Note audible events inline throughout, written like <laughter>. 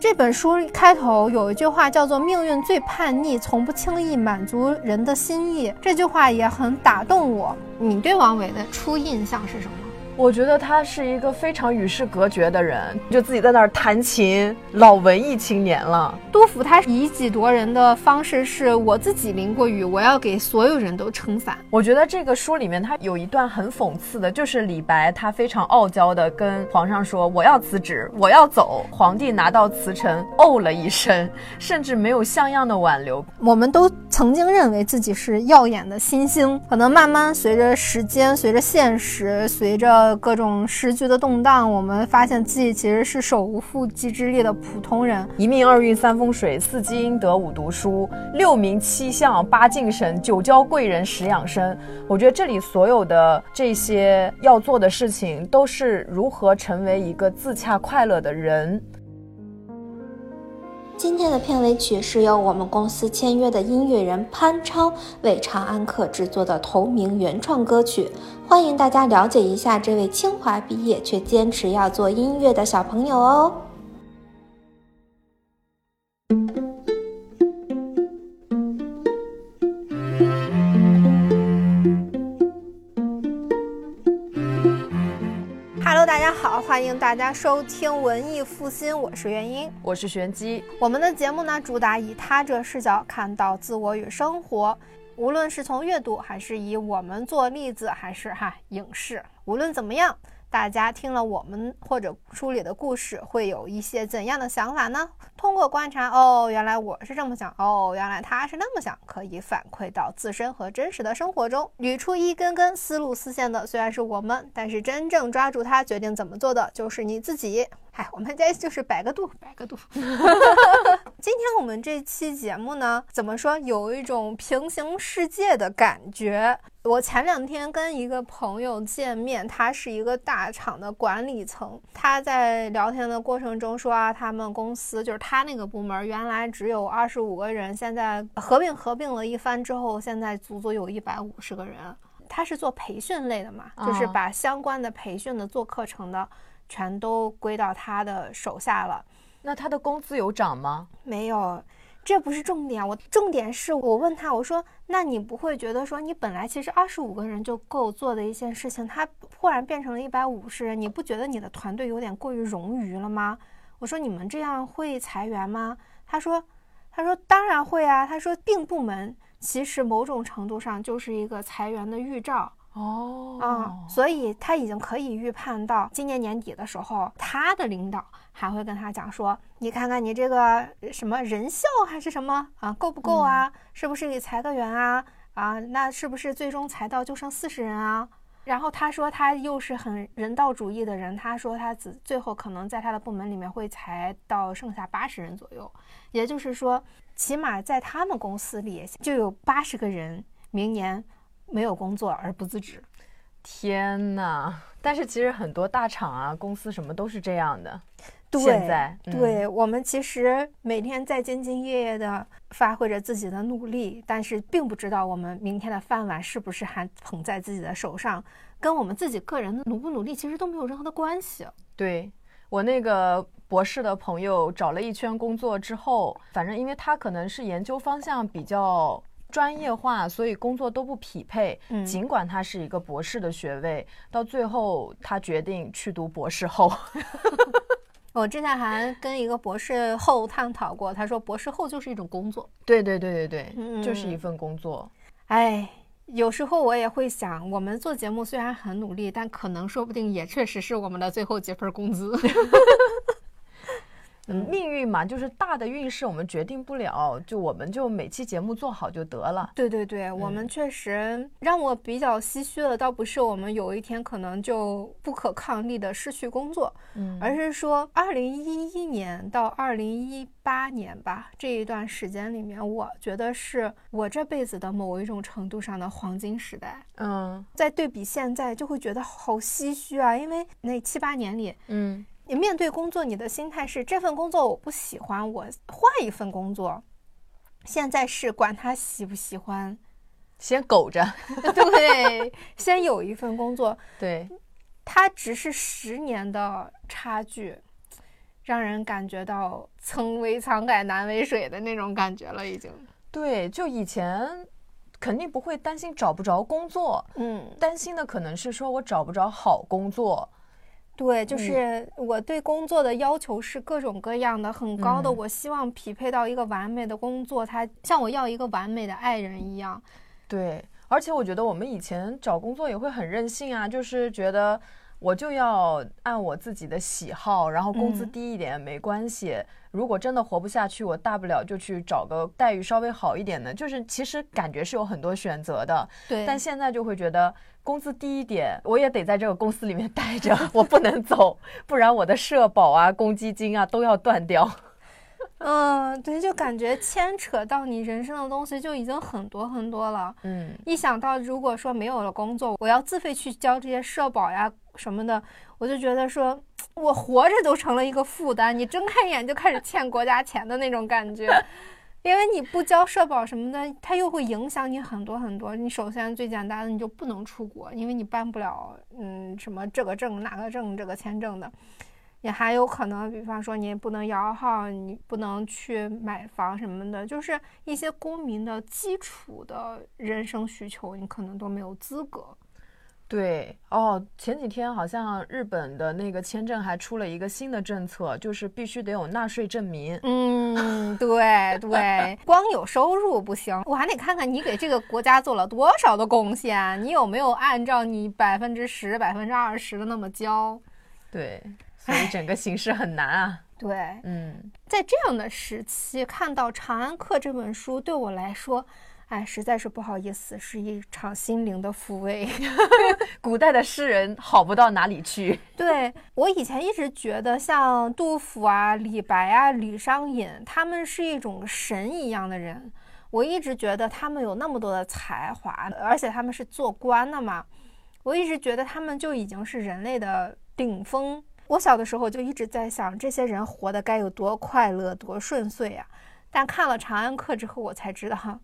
这本书开头有一句话叫做“命运最叛逆，从不轻易满足人的心意”，这句话也很打动我。你对王维的初印象是什么？我觉得他是一个非常与世隔绝的人，就自己在那儿弹琴，老文艺青年了。杜甫他以己夺人的方式是我自己淋过雨，我要给所有人都撑伞。我觉得这个书里面他有一段很讽刺的，就是李白他非常傲娇的跟皇上说我要辞职，我要走。皇帝拿到辞呈，哦了一声，甚至没有像样的挽留。我们都曾经认为自己是耀眼的新星，可能慢慢随着时间，随着现实，随着。各种时局的动荡，我们发现自己其实是手无缚鸡之力的普通人。一命二运三风水，四积阴德五读书，六名七相八敬神，九交贵人十养生。我觉得这里所有的这些要做的事情，都是如何成为一个自洽快乐的人。今天的片尾曲是由我们公司签约的音乐人潘超为长安客制作的同名原创歌曲，欢迎大家了解一下这位清华毕业却坚持要做音乐的小朋友哦。好，欢迎大家收听文艺复兴，我是元英，我是玄机。我们的节目呢，主打以他者视角看到自我与生活，无论是从阅读，还是以我们做例子，还是哈影视，无论怎么样。大家听了我们或者书里的故事，会有一些怎样的想法呢？通过观察，哦，原来我是这么想，哦，原来他是那么想，可以反馈到自身和真实的生活中，捋出一根根思路丝线的，虽然是我们，但是真正抓住它，决定怎么做的，就是你自己。嗨，我们这就是摆个度，摆个度。<laughs> 今天我们这期节目呢，怎么说，有一种平行世界的感觉。我前两天跟一个朋友见面，他是一个大厂的管理层，他在聊天的过程中说啊，他们公司就是他那个部门原来只有二十五个人，现在合并合并了一番之后，现在足足有一百五十个人。他是做培训类的嘛，就是把相关的培训的、做课程的。全都归到他的手下了，那他的工资有涨吗？没有，这不是重点。我重点是我问他，我说：“那你不会觉得说，你本来其实二十五个人就够做的一件事情，他忽然变成了一百五十人，你不觉得你的团队有点过于冗余了吗？”我说：“你们这样会裁员吗？”他说：“他说当然会啊。他说并部门其实某种程度上就是一个裁员的预兆。”哦，啊，所以他已经可以预判到今年年底的时候，他的领导还会跟他讲说：“你看看你这个什么人效还是什么啊，够不够啊？是不是得裁个员啊？啊，那是不是最终裁到就剩四十人啊？”然后他说他又是很人道主义的人，他说他只最后可能在他的部门里面会裁到剩下八十人左右，也就是说，起码在他们公司里就有八十个人明年。没有工作而不自知，天呐！但是其实很多大厂啊、公司什么都是这样的。对，现在对我们其实每天在兢兢业业的发挥着自己的努力，但是并不知道我们明天的饭碗是不是还捧在自己的手上，跟我们自己个人努不努力其实都没有任何的关系。对我那个博士的朋友找了一圈工作之后，反正因为他可能是研究方向比较。专业化，所以工作都不匹配。尽管他是一个博士的学位，到最后他决定去读博士后。<laughs> 我之前还跟一个博士后探讨过，他说博士后就是一种工作。对对对对对，就是一份工作。哎，有时候我也会想，我们做节目虽然很努力，但可能说不定也确实是我们的最后几份工资。<laughs> 嗯，命运嘛，就是大的运势我们决定不了，就我们就每期节目做好就得了。对对对，我们确实让我比较唏嘘的，倒不是我们有一天可能就不可抗力的失去工作，嗯，而是说二零一一年到二零一八年吧这一段时间里面，我觉得是我这辈子的某一种程度上的黄金时代。嗯，在对比现在，就会觉得好唏嘘啊，因为那七八年里，嗯。你面对工作，你的心态是这份工作我不喜欢，我换一份工作。现在是管他喜不喜欢，先苟着，对，先有一份工作。对，它只是十年的差距，让人感觉到曾为沧海难为水的那种感觉了，已经。对，就以前肯定不会担心找不着工作，嗯，担心的可能是说我找不着好工作。对，就是我对工作的要求是各种各样的，很高的。我希望匹配到一个完美的工作，它像我要一个完美的爱人一样。对，而且我觉得我们以前找工作也会很任性啊，就是觉得。我就要按我自己的喜好，然后工资低一点没关系。如果真的活不下去，我大不了就去找个待遇稍微好一点的。就是其实感觉是有很多选择的。对。但现在就会觉得工资低一点，我也得在这个公司里面待着，我不能走，不然我的社保啊、公积金啊都要断掉。<laughs> 嗯，对，就感觉牵扯到你人生的东西就已经很多很多了。嗯。一想到如果说没有了工作，我要自费去交这些社保呀。什么的，我就觉得说，我活着都成了一个负担。你睁开眼就开始欠国家钱的那种感觉，<laughs> 因为你不交社保什么的，它又会影响你很多很多。你首先最简单的，你就不能出国，因为你办不了，嗯，什么这个证那个证这个签证的。你还有可能，比方说你不能摇号，你不能去买房什么的，就是一些公民的基础的人生需求，你可能都没有资格。对哦，前几天好像日本的那个签证还出了一个新的政策，就是必须得有纳税证明。嗯，对对，光有收入不行，我还得看看你给这个国家做了多少的贡献，你有没有按照你百分之十、百分之二十的那么交。对，所以整个形势很难啊。对，嗯，在这样的时期看到《长安客》这本书，对我来说。哎，实在是不好意思，是一场心灵的抚慰。<laughs> <laughs> 古代的诗人好不到哪里去。<laughs> 对我以前一直觉得，像杜甫啊、李白啊、李商隐，他们是一种神一样的人。我一直觉得他们有那么多的才华，而且他们是做官的嘛。我一直觉得他们就已经是人类的顶峰。我小的时候就一直在想，这些人活得该有多快乐、多顺遂啊！但看了《长安客》之后，我才知道。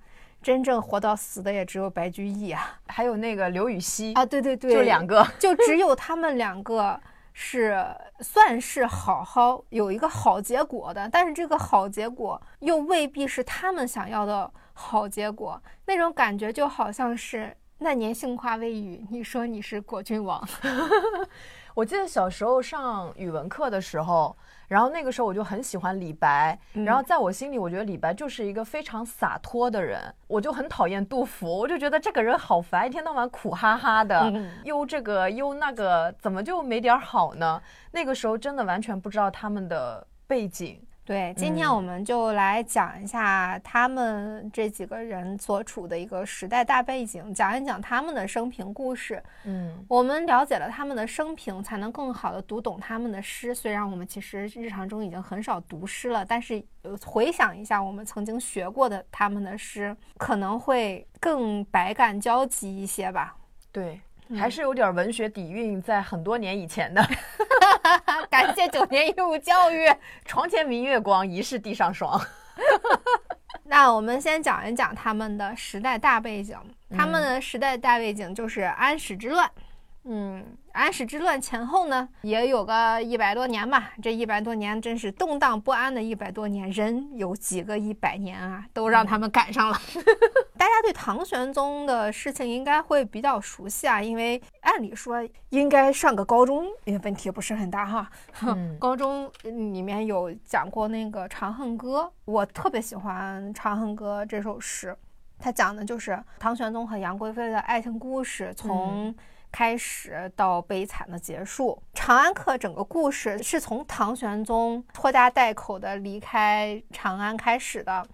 真正活到死的也只有白居易啊，还有那个刘禹锡啊，对对对，就两个，就只有他们两个是算是好好有一个好结果的，但是这个好结果又未必是他们想要的好结果，那种感觉就好像是那年杏花微雨，你说你是果郡王。<laughs> 我记得小时候上语文课的时候。然后那个时候我就很喜欢李白，然后在我心里，我觉得李白就是一个非常洒脱的人。我就很讨厌杜甫，我就觉得这个人好烦，一天到晚苦哈哈的，忧这个忧那个，怎么就没点好呢？那个时候真的完全不知道他们的背景。对，今天我们就来讲一下他们这几个人所处的一个时代大背景，讲一讲他们的生平故事。嗯，我们了解了他们的生平，才能更好的读懂他们的诗。虽然我们其实日常中已经很少读诗了，但是回想一下我们曾经学过的他们的诗，可能会更百感交集一些吧。对。还是有点文学底蕴，在很多年以前的。<laughs> 感谢九年义务教育，床前明月光，疑是地上霜。<laughs> 那我们先讲一讲他们的时代大背景。他们的时代大背景就是安史之乱。嗯。安史之乱前后呢，也有个一百多年吧。这一百多年真是动荡不安的一百多年。人有几个一百年啊，都让他们赶上了。<laughs> 大家对唐玄宗的事情应该会比较熟悉啊，因为按理说应该上个高中，也问题不是很大哈。<laughs> 高中里面有讲过那个《长恨歌》，我特别喜欢《长恨歌》这首诗，它讲的就是唐玄宗和杨贵妃的爱情故事，从。开始到悲惨的结束，《长安客》整个故事是从唐玄宗拖家带口的离开长安开始的。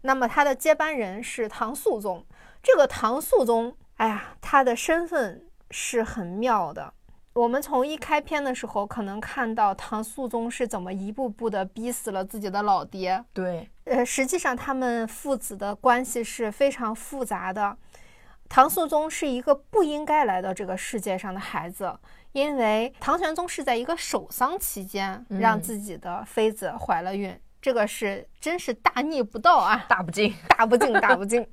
那么他的接班人是唐肃宗。这个唐肃宗，哎呀，他的身份是很妙的。我们从一开篇的时候，可能看到唐肃宗是怎么一步步的逼死了自己的老爹。对，呃，实际上他们父子的关系是非常复杂的。唐肃宗是一个不应该来到这个世界上的孩子，因为唐玄宗是在一个守丧期间让自己的妃子怀了孕，这个是真是大逆不道啊，大不敬，<laughs> 大不敬，大不敬。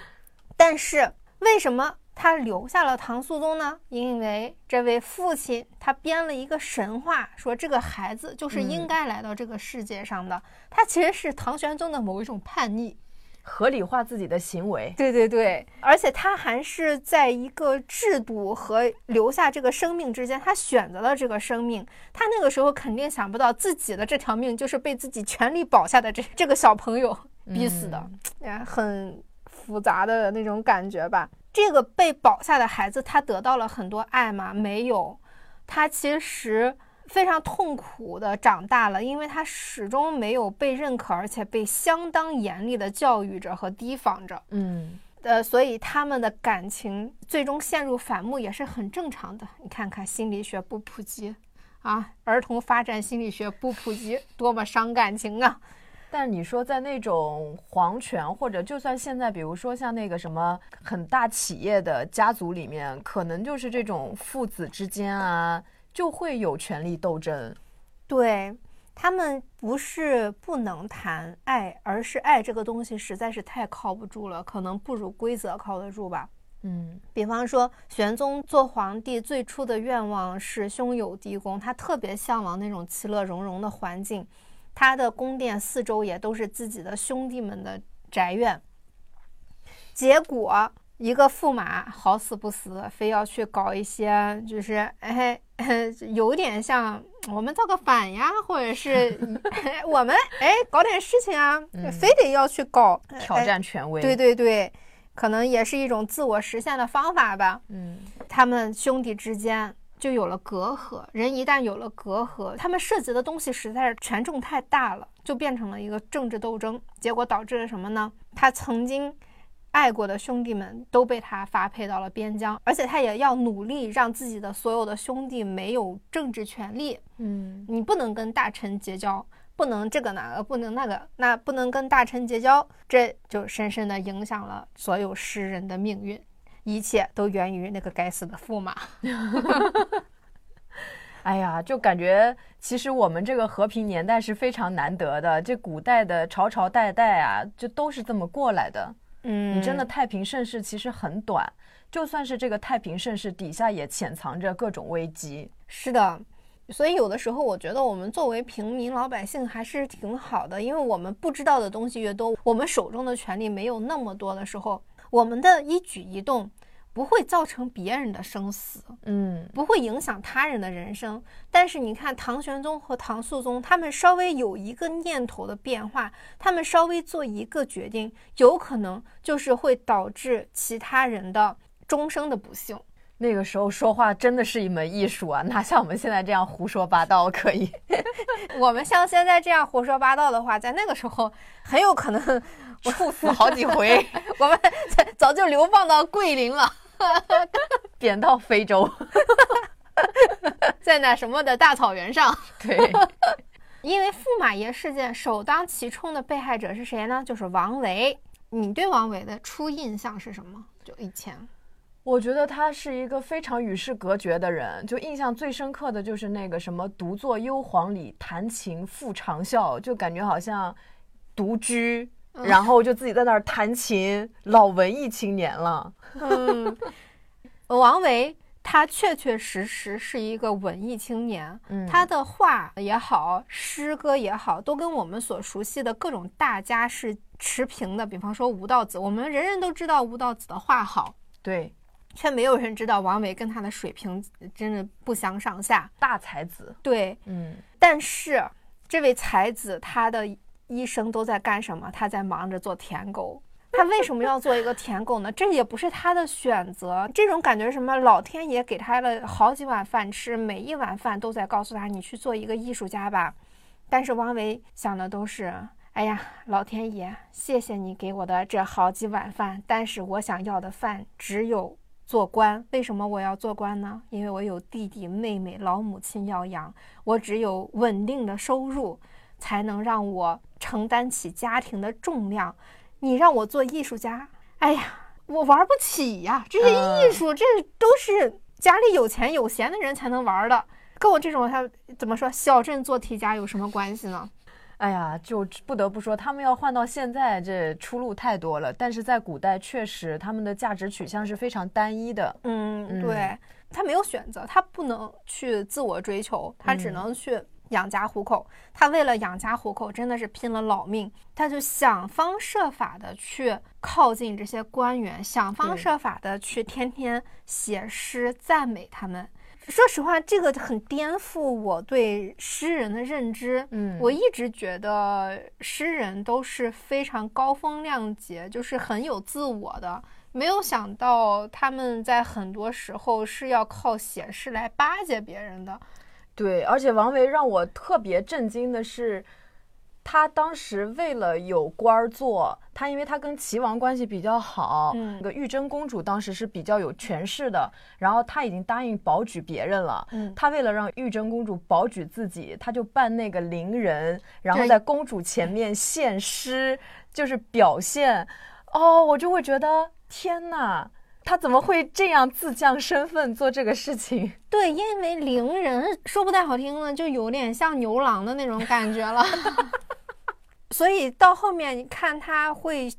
<laughs> 但是为什么他留下了唐肃宗呢？因为这位父亲他编了一个神话，说这个孩子就是应该来到这个世界上的。他其实是唐玄宗的某一种叛逆，合理化自己的行为。对对对，而且他还是在一个制度和留下这个生命之间，他选择了这个生命。他那个时候肯定想不到自己的这条命就是被自己全力保下的这这个小朋友逼死的，哎，很复杂的那种感觉吧。这个被保下的孩子，他得到了很多爱吗？没有，他其实非常痛苦的长大了，因为他始终没有被认可，而且被相当严厉的教育着和提防着。嗯，呃，所以他们的感情最终陷入反目也是很正常的。你看看心理学不普及啊，儿童发展心理学不普及，多么伤感情啊！但你说在那种皇权，或者就算现在，比如说像那个什么很大企业的家族里面，可能就是这种父子之间啊，就会有权力斗争。对他们不是不能谈爱，而是爱这个东西实在是太靠不住了，可能不如规则靠得住吧。嗯，比方说玄宗做皇帝最初的愿望是兄友弟恭，他特别向往那种其乐融融的环境。他的宫殿四周也都是自己的兄弟们的宅院，结果一个驸马好死不死，非要去搞一些，就是哎，有点像我们造个反呀，或者是 <laughs> <laughs> 我们哎搞点事情啊，非得要去搞挑战权威。对对对，可能也是一种自我实现的方法吧。嗯，他们兄弟之间。就有了隔阂，人一旦有了隔阂，他们涉及的东西实在是权重太大了，就变成了一个政治斗争，结果导致了什么呢？他曾经爱过的兄弟们都被他发配到了边疆，而且他也要努力让自己的所有的兄弟没有政治权利。嗯，你不能跟大臣结交，不能这个那个，不能那个，那不能跟大臣结交，这就深深的影响了所有诗人的命运。一切都源于那个该死的驸马。<laughs> 哎呀，就感觉其实我们这个和平年代是非常难得的。这古代的朝朝代代啊，就都是这么过来的。嗯，你真的太平盛世其实很短，就算是这个太平盛世底下也潜藏着各种危机。是的，所以有的时候我觉得我们作为平民老百姓还是挺好的，因为我们不知道的东西越多，我们手中的权利没有那么多的时候。我们的一举一动不会造成别人的生死，嗯，不会影响他人的人生。但是你看，唐玄宗和唐肃宗，他们稍微有一个念头的变化，他们稍微做一个决定，有可能就是会导致其他人的终生的不幸。那个时候说话真的是一门艺术啊，哪像我们现在这样胡说八道可以？<laughs> 我们像现在这样胡说八道的话，在那个时候很有可能。<laughs> 处死好几回，<laughs> 我们早就流放到桂林了，贬到非洲，<laughs> 在那什么的大草原上。对，<laughs> 因为驸马爷事件首当其冲的被害者是谁呢？就是王维。你对王维的初印象是什么？就以前，我觉得他是一个非常与世隔绝的人。就印象最深刻的就是那个什么“独坐幽篁里，弹琴复长啸”，就感觉好像独居。然后就自己在那儿弹琴，老文艺青年了。嗯，王维他确确实实是一个文艺青年。嗯，他的画也好，诗歌也好，都跟我们所熟悉的各种大家是持平的。比方说吴道子，我们人人都知道吴道子的画好，对，却没有人知道王维跟他的水平真的不相上下。大才子，对，嗯，但是这位才子他的。一生都在干什么？他在忙着做舔狗。他为什么要做一个舔狗呢？这也不是他的选择。这种感觉什么？老天爷给他了好几碗饭吃，每一碗饭都在告诉他：“你去做一个艺术家吧。”但是王维想的都是：“哎呀，老天爷，谢谢你给我的这好几碗饭，但是我想要的饭只有做官。为什么我要做官呢？因为我有弟弟妹妹、老母亲要养，我只有稳定的收入。”才能让我承担起家庭的重量。你让我做艺术家，哎呀，我玩不起呀！这些艺术，这都是家里有钱有闲的人才能玩的，跟我这种他怎么说小镇做题家有什么关系呢？哎呀，就不得不说，他们要换到现在，这出路太多了。但是在古代，确实他们的价值取向是非常单一的。嗯，对，他没有选择，他不能去自我追求，他只能去养家糊口。他为了养家糊口，真的是拼了老命。他就想方设法的去靠近这些官员，想方设法的去天天写诗赞美他们。说实话，这个很颠覆我对诗人的认知。嗯，我一直觉得诗人都是非常高风亮节，就是很有自我的。没有想到他们在很多时候是要靠写诗来巴结别人的。对，而且王维让我特别震惊的是。他当时为了有官儿做，他因为他跟齐王关系比较好，嗯，那个玉贞公主当时是比较有权势的，然后他已经答应保举别人了，嗯，他为了让玉贞公主保举自己，他就扮那个伶人，然后在公主前面献诗，就是表现，哦，我就会觉得天哪，他怎么会这样自降身份做这个事情？<laughs> 对，因为伶人说不太好听呢，就有点像牛郎的那种感觉了。<laughs> 所以到后面，你看他会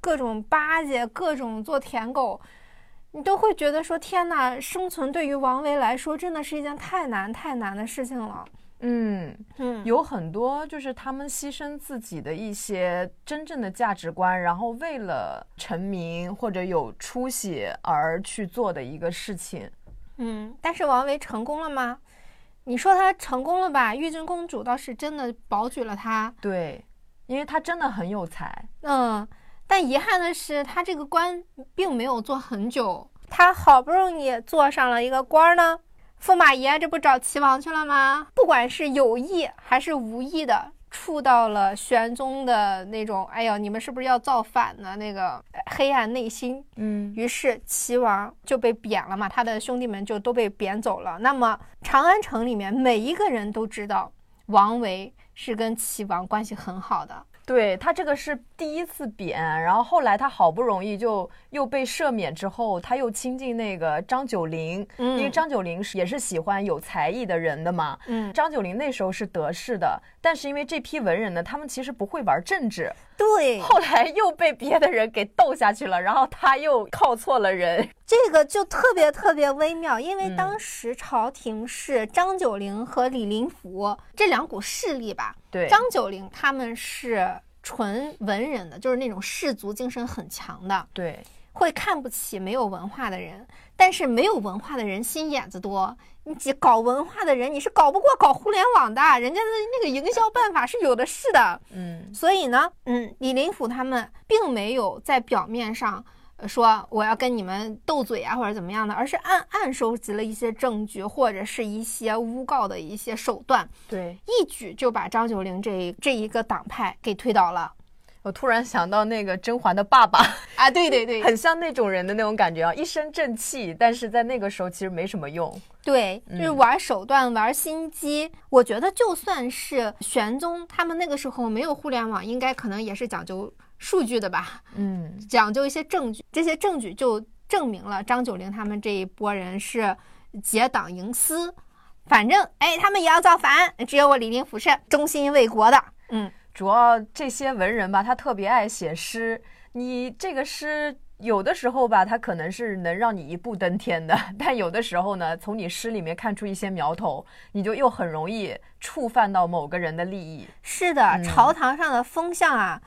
各种巴结，各种做舔狗，你都会觉得说：天呐，生存对于王维来说真的是一件太难太难的事情了。嗯嗯，有很多就是他们牺牲自己的一些真正的价值观，然后为了成名或者有出息而去做的一个事情。嗯，但是王维成功了吗？你说他成功了吧？玉贞公主倒是真的保举了他。对。因为他真的很有才，嗯，但遗憾的是，他这个官并没有做很久。他好不容易做上了一个官呢，驸马爷这不找齐王去了吗？不管是有意还是无意的，触到了玄宗的那种，哎呀，你们是不是要造反呢？那个黑暗内心，嗯，于是齐王就被贬了嘛，他的兄弟们就都被贬走了。那么长安城里面每一个人都知道王维。是跟齐王关系很好的，对他这个是第一次贬，然后后来他好不容易就又被赦免之后，他又亲近那个张九龄，因为张九龄是也是喜欢有才艺的人的嘛，嗯，张九龄那时候是得势的，但是因为这批文人呢，他们其实不会玩政治，对，后来又被别的人给斗下去了，然后他又靠错了人。这个就特别特别微妙，因为当时朝廷是张九龄和李林甫这两股势力吧。对，张九龄他们是纯文人的，就是那种士族精神很强的。对，会看不起没有文化的人，但是没有文化的人心眼子多。你搞文化的人，你是搞不过搞互联网的，人家的那个营销办法是有的是的。嗯，所以呢，嗯，李林甫他们并没有在表面上。说我要跟你们斗嘴啊，或者怎么样的，而是暗暗收集了一些证据，或者是一些诬告的一些手段，对，一举就把张九龄这这一个党派给推倒了。我突然想到那个甄嬛的爸爸 <laughs> 啊，对对对，很像那种人的那种感觉啊，一身正气，但是在那个时候其实没什么用。对，就是玩手段、玩心机。我觉得就算是玄宗他们那个时候没有互联网，应该可能也是讲究。数据的吧，嗯，<laughs> 讲究一些证据，这些证据就证明了张九龄他们这一波人是结党营私，反正哎，他们也要造反，只有我李林甫是忠心为国的。嗯，主要这些文人吧，他特别爱写诗，你这个诗有的时候吧，他可能是能让你一步登天的，但有的时候呢，从你诗里面看出一些苗头，你就又很容易触犯到某个人的利益。是的，朝堂上的风向啊。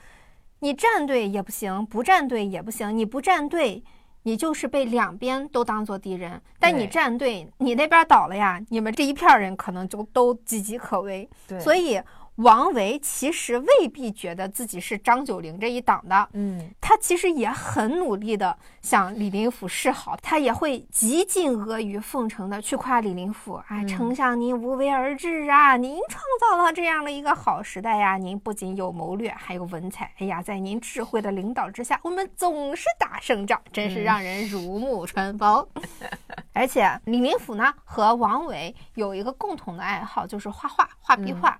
你站队也不行，不站队也不行。你不站队，你就是被两边都当做敌人；但你站队，你那边倒了呀，你们这一片人可能就都岌岌可危。对，所以。王维其实未必觉得自己是张九龄这一党的，嗯，他其实也很努力的向李林甫示好，他也会极尽阿谀奉承的去夸李林甫，哎，丞相您无为而治啊，您创造了这样的一个好时代呀，您不仅有谋略，还有文采，哎呀，在您智慧的领导之下，我们总是打胜仗，真是让人如沐春风。<laughs> 而且李林甫呢和王维有一个共同的爱好，就是画画，画壁画。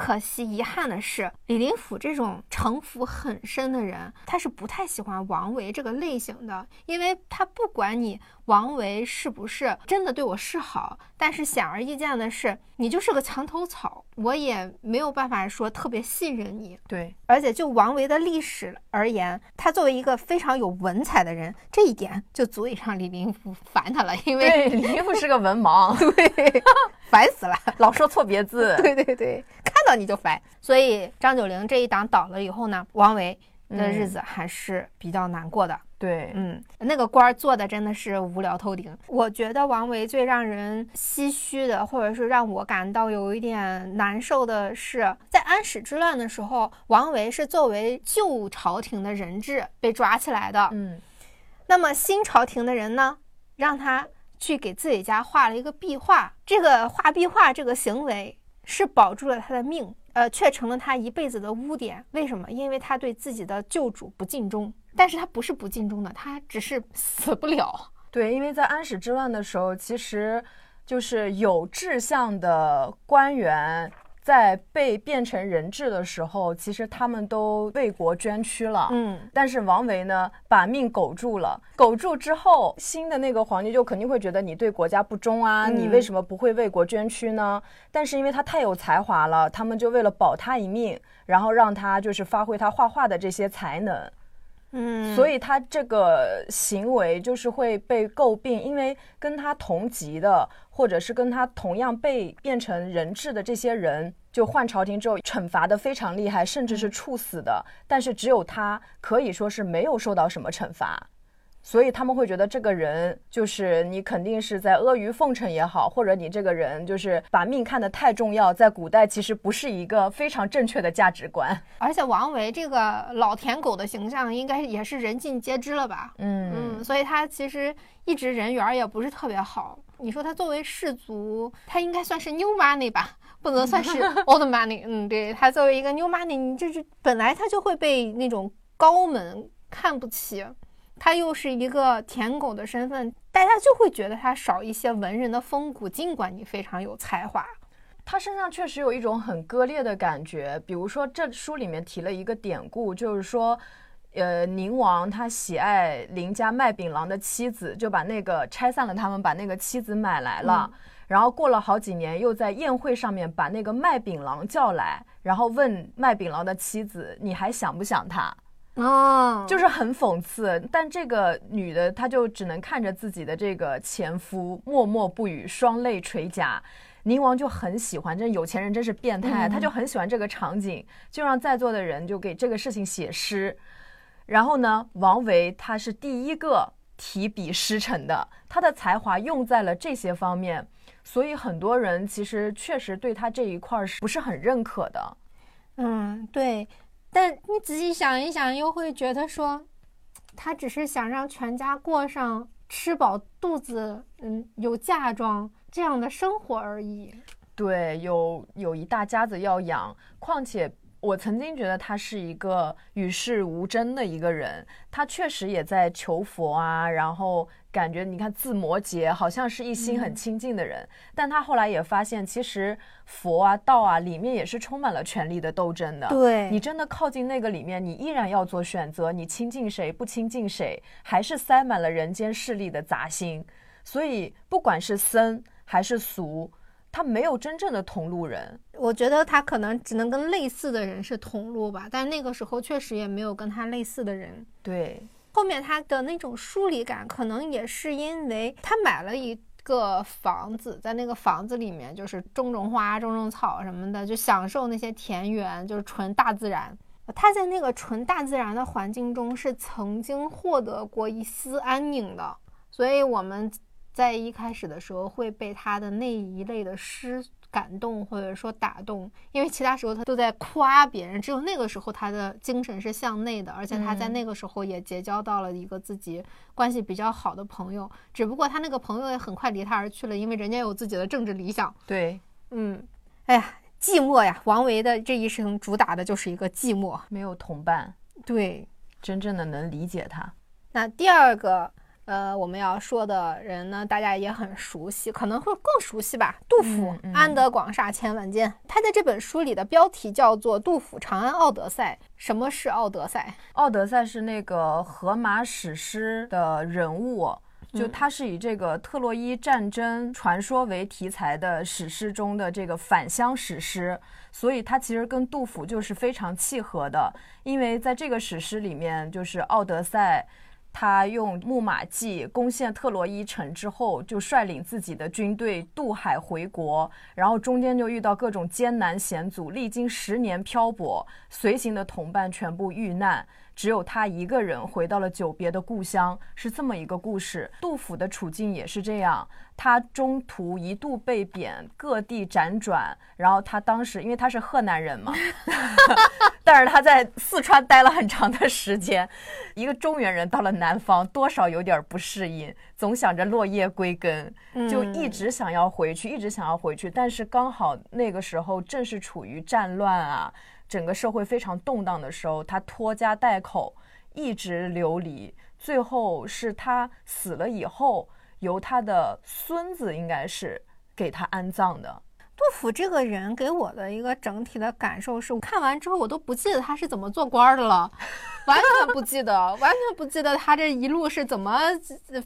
可惜遗憾的是，李林甫这种城府很深的人，他是不太喜欢王维这个类型的，因为他不管你王维是不是真的对我示好，但是显而易见的是，你就是个墙头草，我也没有办法说特别信任你。对，而且就王维的历史而言，他作为一个非常有文采的人，这一点就足以让李林甫烦他了，因为李林甫是个文盲，对，<laughs> 烦死了，老说错别字。对对对，你就烦。所以张九龄这一党倒了以后呢，王维的日子还是比较难过的。对，嗯，那个官儿做的真的是无聊透顶。我觉得王维最让人唏嘘的，或者是让我感到有一点难受的是，在安史之乱的时候，王维是作为旧朝廷的人质被抓起来的。嗯，那么新朝廷的人呢，让他去给自己家画了一个壁画。这个画壁画这个行为是保住了他的命，呃，却成了他一辈子的污点。为什么？因为他对自己的旧主不尽忠。但是他不是不尽忠的，他只是 <laughs> 死不了。对，因为在安史之乱的时候，其实就是有志向的官员在被变成人质的时候，其实他们都为国捐躯了。嗯，但是王维呢，把命苟住了。苟住之后，新的那个皇帝就肯定会觉得你对国家不忠啊，你为什么不会为国捐躯呢？但是因为他太有才华了，他们就为了保他一命，然后让他就是发挥他画画的这些才能。嗯，所以他这个行为就是会被诟病，因为跟他同级的，或者是跟他同样被变成人质的这些人，就换朝廷之后惩罚的非常厉害，甚至是处死的。但是只有他可以说是没有受到什么惩罚。所以他们会觉得这个人就是你，肯定是在阿谀奉承也好，或者你这个人就是把命看得太重要，在古代其实不是一个非常正确的价值观。<laughs> 而且王维这个老舔狗的形象，应该也是人尽皆知了吧？嗯嗯，所以他其实一直人缘也不是特别好。你说他作为士族，他应该算是 new money 吧，不能算是 <laughs> old money。嗯，对他作为一个 new money，你就是本来他就会被那种高门看不起。他又是一个舔狗的身份，大家就会觉得他少一些文人的风骨。尽管你非常有才华，他身上确实有一种很割裂的感觉。比如说，这书里面提了一个典故，就是说，呃，宁王他喜爱邻家卖饼郎的妻子，就把那个拆散了他们，把那个妻子买来了。然后过了好几年，又在宴会上面把那个卖饼郎叫来，然后问卖饼郎的妻子：“你还想不想他？”哦，就是很讽刺，但这个女的她就只能看着自己的这个前夫默默不语，双泪垂颊。宁王就很喜欢，这有钱人真是变态，他就很喜欢这个场景，就让在座的人就给这个事情写诗。然后呢，王维他是第一个提笔诗成的，他的才华用在了这些方面，所以很多人其实确实对他这一块是不是很认可的？嗯，对。但你仔细想一想，又会觉得说，他只是想让全家过上吃饱肚子、嗯有嫁妆这样的生活而已。对，有有一大家子要养，况且。我曾经觉得他是一个与世无争的一个人，他确实也在求佛啊，然后感觉你看自摩诘，好像是一心很清净的人，但他后来也发现，其实佛啊道啊里面也是充满了权力的斗争的。对你真的靠近那个里面，你依然要做选择，你亲近谁不亲近谁，还是塞满了人间势力的杂心。所以不管是僧还是俗。他没有真正的同路人，我觉得他可能只能跟类似的人是同路吧，但那个时候确实也没有跟他类似的人。对，后面他的那种疏离感，可能也是因为他买了一个房子，在那个房子里面就是种种花、种种草什么的，就享受那些田园，就是纯大自然。他在那个纯大自然的环境中是曾经获得过一丝安宁的，所以我们。在一开始的时候会被他的那一类的诗感动，或者说打动，因为其他时候他都在夸别人，只有那个时候他的精神是向内的，而且他在那个时候也结交到了一个自己关系比较好的朋友，只不过他那个朋友也很快离他而去了，因为人家有自己的政治理想。对，嗯，哎呀，寂寞呀，王维的这一生主打的就是一个寂寞，没有同伴，对，真正的能理解他。那第二个。呃，我们要说的人呢，大家也很熟悉，可能会更熟悉吧。杜甫，安得广厦千万间。他在这本书里的标题叫做《杜甫长安奥德赛》。什么是奥德赛？奥德赛是那个荷马史诗的人物。就它是以这个特洛伊战争传说为题材的史诗中的这个返乡史诗，所以它其实跟杜甫就是非常契合的。因为在这个史诗里面，就是奥德赛，他用木马计攻陷特洛伊城之后，就率领自己的军队渡海回国，然后中间就遇到各种艰难险阻，历经十年漂泊，随行的同伴全部遇难。只有他一个人回到了久别的故乡，是这么一个故事。杜甫的处境也是这样，他中途一度被贬各地辗转，然后他当时因为他是河南人嘛，<laughs> 但是他在四川待了很长的时间。一个中原人到了南方，多少有点不适应，总想着落叶归根，就一直想要回去，一直想要回去。但是刚好那个时候正是处于战乱啊。整个社会非常动荡的时候，他拖家带口一直流离，最后是他死了以后，由他的孙子应该是给他安葬的。杜甫这个人给我的一个整体的感受是，我看完之后我都不记得他是怎么做官的了，完全不记得，完全不记得他这一路是怎么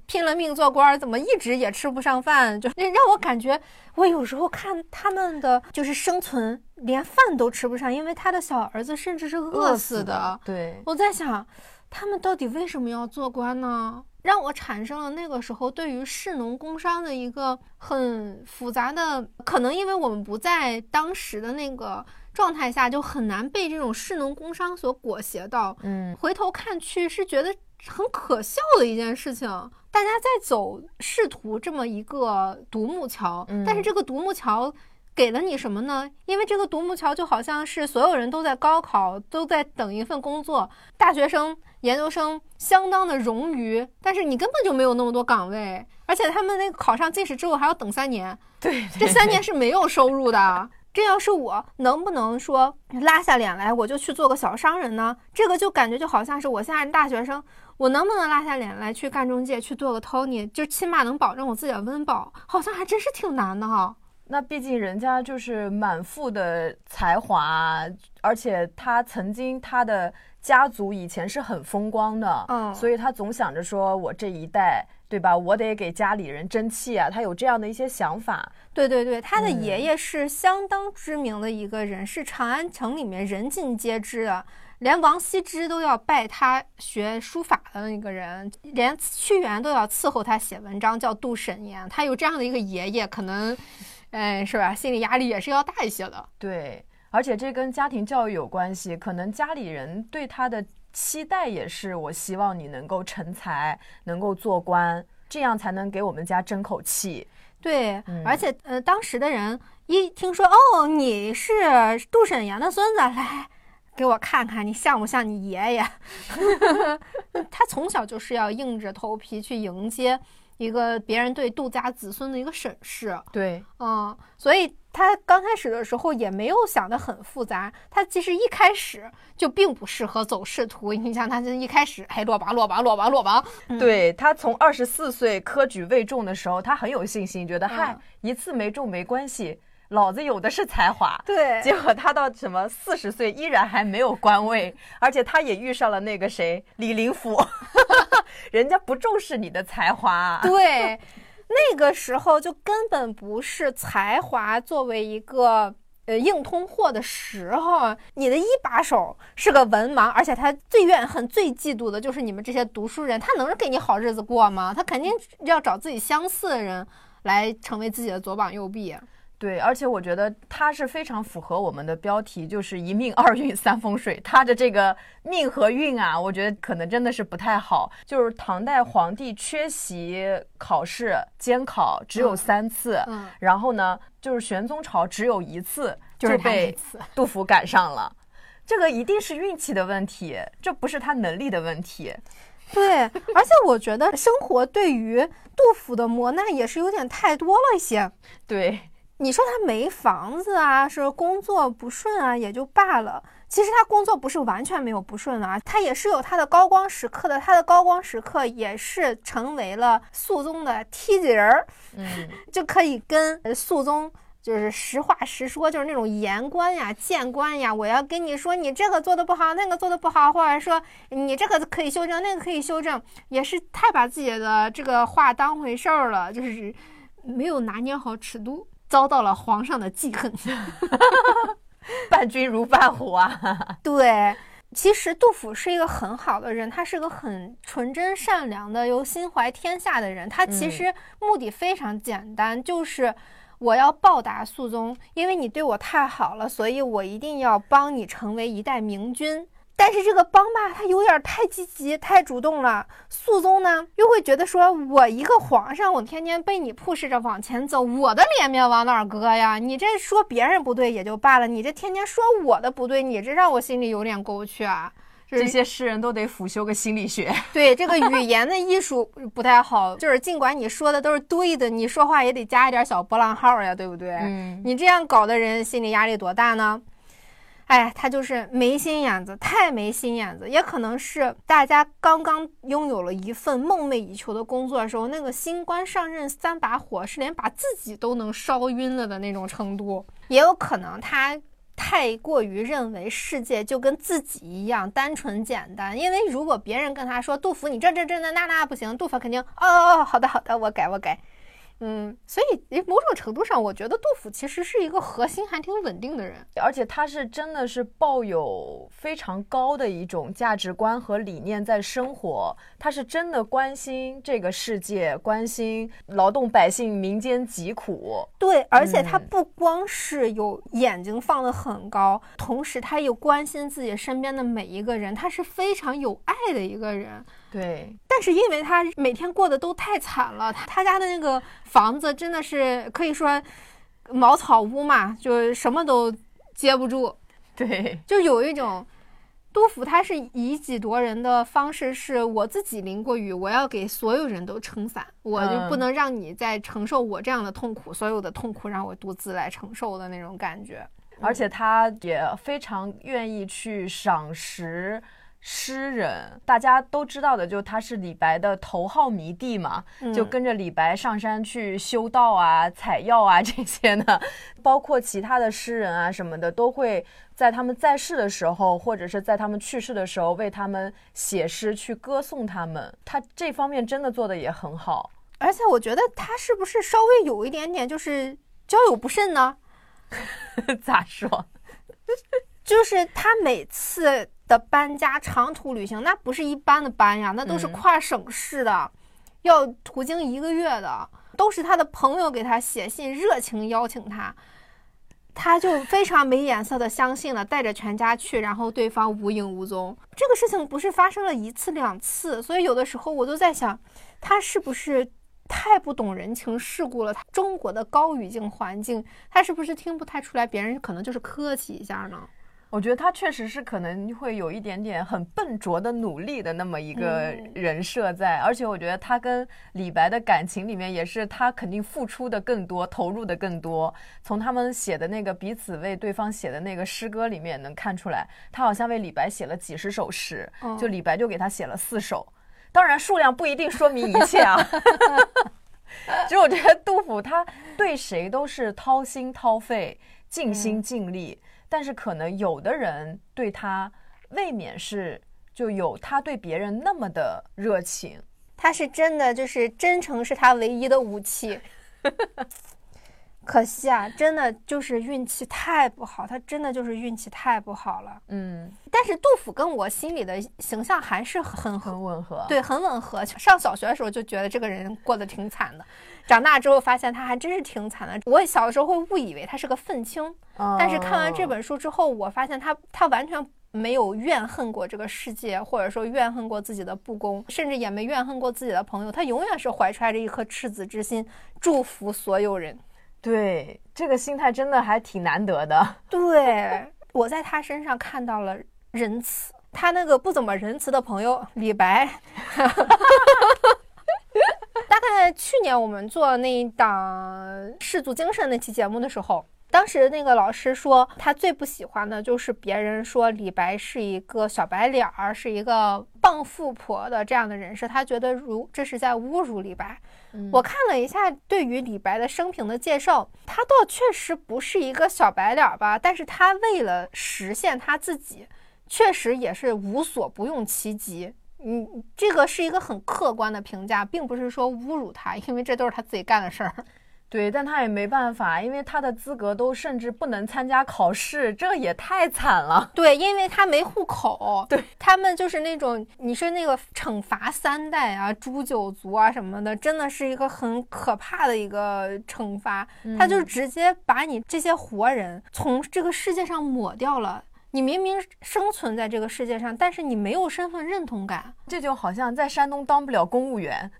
拼了命做官，怎么一直也吃不上饭，就让我感觉我有时候看他们的就是生存连饭都吃不上，因为他的小儿子甚至是饿死的。对，我在想，他们到底为什么要做官呢？让我产生了那个时候对于士农工商的一个很复杂的，可能因为我们不在当时的那个状态下，就很难被这种士农工商所裹挟到。嗯，回头看去是觉得很可笑的一件事情。大家在走仕途这么一个独木桥，但是这个独木桥给了你什么呢？因为这个独木桥就好像是所有人都在高考，都在等一份工作，大学生。研究生相当的冗余，但是你根本就没有那么多岗位，而且他们那个考上进士之后还要等三年，对，这三年是没有收入的。这要是我，能不能说拉下脸来，我就去做个小商人呢？这个就感觉就好像是我现在大学生，我能不能拉下脸来去干中介，去做个 Tony，就起码能保证我自己的温饱，好像还真是挺难的哈。那毕竟人家就是满腹的才华，而且他曾经他的。家族以前是很风光的，嗯，所以他总想着说，我这一代，对吧？我得给家里人争气啊，他有这样的一些想法。对对对，他的爷爷是相当知名的一个人，是长安城里面人尽皆知的，连王羲之都要拜他学书法的那个人，连屈原都要伺候他写文章，叫杜审言。他有这样的一个爷爷，可能，哎，是吧？心理压力也是要大一些的。对。而且这跟家庭教育有关系，可能家里人对他的期待也是，我希望你能够成才，能够做官，这样才能给我们家争口气。对，而且呃，当时的人一听说哦，你是杜审言的孙子，来给我看看，你像不像你爷爷？<laughs> 他从小就是要硬着头皮去迎接一个别人对杜家子孙的一个审视。对，嗯，所以。他刚开始的时候也没有想得很复杂，他其实一开始就并不适合走仕途。你像他这一开始，哎，落榜，落榜，落榜，落榜。对他从二十四岁科举未中的时候，他很有信心，觉得嗨，一次没中没关系，老子有的是才华。对，结果他到什么四十岁依然还没有官位，而且他也遇上了那个谁李林甫，<laughs> 人家不重视你的才华。<laughs> 对。那个时候就根本不是才华作为一个呃硬通货的时候，你的一把手是个文盲，而且他最怨恨、最嫉妒的就是你们这些读书人，他能给你好日子过吗？他肯定要找自己相似的人来成为自己的左膀右臂。对，而且我觉得他是非常符合我们的标题，就是一命二运三风水。他的这个命和运啊，我觉得可能真的是不太好。就是唐代皇帝缺席考试监考只有三次，然后呢，就是玄宗朝只有一次就是被杜甫赶上了。这个一定是运气的问题，这不是他能力的问题。对，而且我觉得生活对于杜甫的磨难也是有点太多了一些。对。你说他没房子啊，是工作不顺啊，也就罢了。其实他工作不是完全没有不顺啊，他也是有他的高光时刻的。他的高光时刻也是成为了肃宗的梯级人儿，嗯，<laughs> 就可以跟肃宗就是实话实说，就是那种言官呀、谏官呀，我要跟你说，你这个做的不好，那个做的不好，或者说你这个可以修正，那个可以修正，也是太把自己的这个话当回事儿了，就是没有拿捏好尺度。遭到了皇上的记恨，<laughs> 伴君如伴虎啊！<laughs> 对，其实杜甫是一个很好的人，他是个很纯真善良的，又心怀天下的人。他其实目的非常简单，就是我要报答肃宗，因为你对我太好了，所以我一定要帮你成为一代明君。但是这个帮吧，他有点太积极、太主动了。肃宗呢，又会觉得说，我一个皇上，我天天被你迫使着往前走，我的脸面往哪儿搁呀？你这说别人不对也就罢了，你这天天说我的不对，你这让我心里有点过不去啊。这些诗人都得辅修个心理学。<laughs> <laughs> 对，这个语言的艺术不太好，就是尽管你说的都是对的，你说话也得加一点小波浪号呀，对不对？嗯，你这样搞的人心理压力多大呢？哎，他就是没心眼子，太没心眼子。也可能是大家刚刚拥有了一份梦寐以求的工作的时候，那个新官上任三把火，是连把自己都能烧晕了的那种程度。也有可能他太过于认为世界就跟自己一样单纯简单。因为如果别人跟他说杜甫，你这这这那那那不行，杜甫肯定哦哦哦，好的好的，我改我改。嗯，所以某种程度上，我觉得杜甫其实是一个核心还挺稳定的人，而且他是真的是抱有非常高的一种价值观和理念在生活，他是真的关心这个世界，关心劳动百姓民间疾苦。对，而且他不光是有眼睛放得很高，同时他又关心自己身边的每一个人，他是非常有爱的一个人。对，但是因为他每天过得都太惨了，他他家的那个房子真的是可以说茅草屋嘛，就什么都接不住。<laughs> 对，就有一种杜甫他是以己夺人的方式，是我自己淋过雨，我要给所有人都撑伞，我就不能让你再承受我这样的痛苦，所有的痛苦让我独自来承受的那种感觉。而且他也非常愿意去赏识。诗人，大家都知道的，就他是李白的头号迷弟嘛，就跟着李白上山去修道啊、采药啊这些呢，<laughs> 包括其他的诗人啊什么的，都会在他们在世的时候，或者是在他们去世的时候，为他们写诗去歌颂他们。他这方面真的做的也很好，而且我觉得他是不是稍微有一点点就是交友不慎呢？<laughs> 咋说？就是他每次。的搬家长途旅行，那不是一般的搬呀，那都是跨省市的，要途经一个月的，都是他的朋友给他写信，热情邀请他，他就非常没眼色的相信了，带着全家去，然后对方无影无踪。这个事情不是发生了一次两次，所以有的时候我都在想，他是不是太不懂人情世故了？他中国的高语境环境，他是不是听不太出来别人可能就是客气一下呢？我觉得他确实是可能会有一点点很笨拙的努力的那么一个人设在，而且我觉得他跟李白的感情里面也是他肯定付出的更多，投入的更多。从他们写的那个彼此为对方写的那个诗歌里面能看出来，他好像为李白写了几十首诗，就李白就给他写了四首。当然数量不一定说明一切啊。其实我觉得杜甫他对谁都是掏心掏肺、尽心尽力。但是可能有的人对他未免是就有他对别人那么的热情，他是真的就是真诚是他唯一的武器。<laughs> 可惜啊，真的就是运气太不好，他真的就是运气太不好了。嗯，但是杜甫跟我心里的形象还是很很吻合，对，很吻合。上小学的时候就觉得这个人过得挺惨的，长大之后发现他还真是挺惨的。我小的时候会误以为他是个愤青，但是看完这本书之后，我发现他他完全没有怨恨过这个世界，或者说怨恨过自己的不公，甚至也没怨恨过自己的朋友。他永远是怀揣着一颗赤子之心，祝福所有人。对，这个心态真的还挺难得的。<laughs> 对，我在他身上看到了仁慈。他那个不怎么仁慈的朋友李白，大概在去年我们做那一档《氏族精神》那期节目的时候。当时那个老师说，他最不喜欢的就是别人说李白是一个小白脸儿，是一个傍富婆的这样的人设，他觉得如这是在侮辱李白。我看了一下对于李白的生平的介绍，他倒确实不是一个小白脸儿吧，但是他为了实现他自己，确实也是无所不用其极。嗯，这个是一个很客观的评价，并不是说侮辱他，因为这都是他自己干的事儿。<laughs> 对，但他也没办法，因为他的资格都甚至不能参加考试，这也太惨了。对，因为他没户口。<laughs> 对他们就是那种，你说那个惩罚三代啊、诛九族啊什么的，真的是一个很可怕的一个惩罚。他就直接把你这些活人从这个世界上抹掉了。你明明生存在这个世界上，但是你没有身份认同感。这就好像在山东当不了公务员。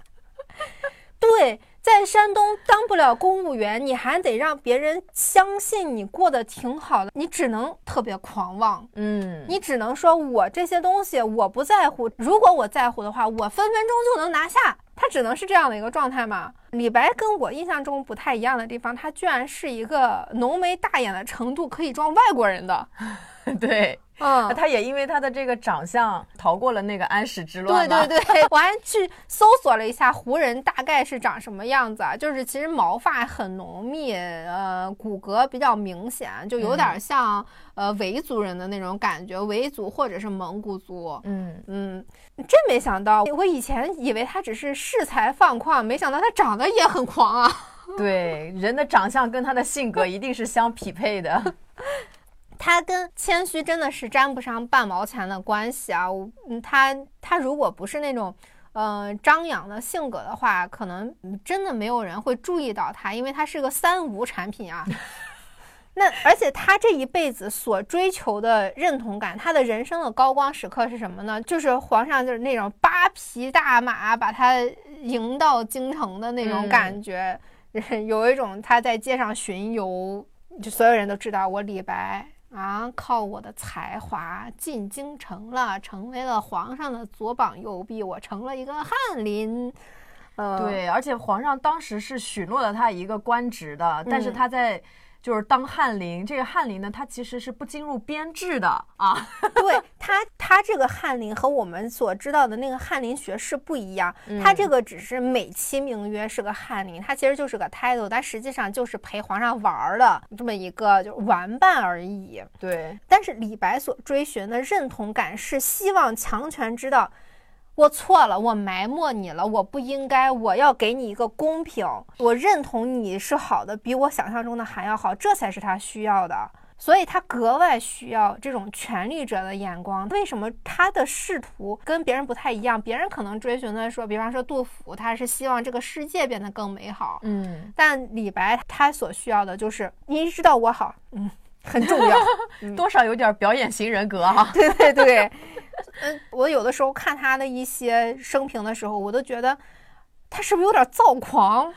<laughs> 对。在山东当不了公务员，你还得让别人相信你过得挺好的，你只能特别狂妄，嗯，你只能说我这些东西我不在乎，如果我在乎的话，我分分钟就能拿下。他只能是这样的一个状态嘛？李白跟我印象中不太一样的地方，他居然是一个浓眉大眼的程度可以装外国人的，<laughs> 对。嗯，他也因为他的这个长相逃过了那个安史之乱。对对对，<laughs> 我还去搜索了一下胡人大概是长什么样子啊？就是其实毛发很浓密，呃，骨骼比较明显，就有点像呃维族人的那种感觉，维族或者是蒙古族。嗯嗯，真没想到，我以前以为他只是恃才放旷，没想到他长得也很狂啊。<laughs> 对，人的长相跟他的性格一定是相匹配的。他跟谦虚真的是沾不上半毛钱的关系啊！嗯，他他如果不是那种，呃，张扬的性格的话，可能真的没有人会注意到他，因为他是个三无产品啊。<laughs> 那而且他这一辈子所追求的认同感，他的人生的高光时刻是什么呢？就是皇上就是那种八匹大马把他迎到京城的那种感觉，<laughs> 有一种他在街上巡游，就所有人都知道我李白。啊！靠我的才华进京城了，成为了皇上的左膀右臂，我成了一个翰林。呃，对，而且皇上当时是许诺了他一个官职的，但是他在。就是当翰林，这个翰林呢，他其实是不进入编制的啊。<laughs> 对他，他这个翰林和我们所知道的那个翰林学士不一样，他这个只是美其名曰是个翰林，他其实就是个 title，但实际上就是陪皇上玩的这么一个就是玩伴而已。对，但是李白所追寻的认同感是希望强权知道。我错了，我埋没你了，我不应该，我要给你一个公平。我认同你是好的，比我想象中的还要好，这才是他需要的。所以他格外需要这种权力者的眼光。为什么他的仕途跟别人不太一样？别人可能追寻的说，比方说杜甫，他是希望这个世界变得更美好。嗯，但李白他所需要的就是你知道我好，嗯，很重要，<laughs> 多少有点表演型人格 <laughs> 哈。对对对。<laughs> 嗯，我有的时候看他的一些生平的时候，我都觉得他是不是有点躁狂，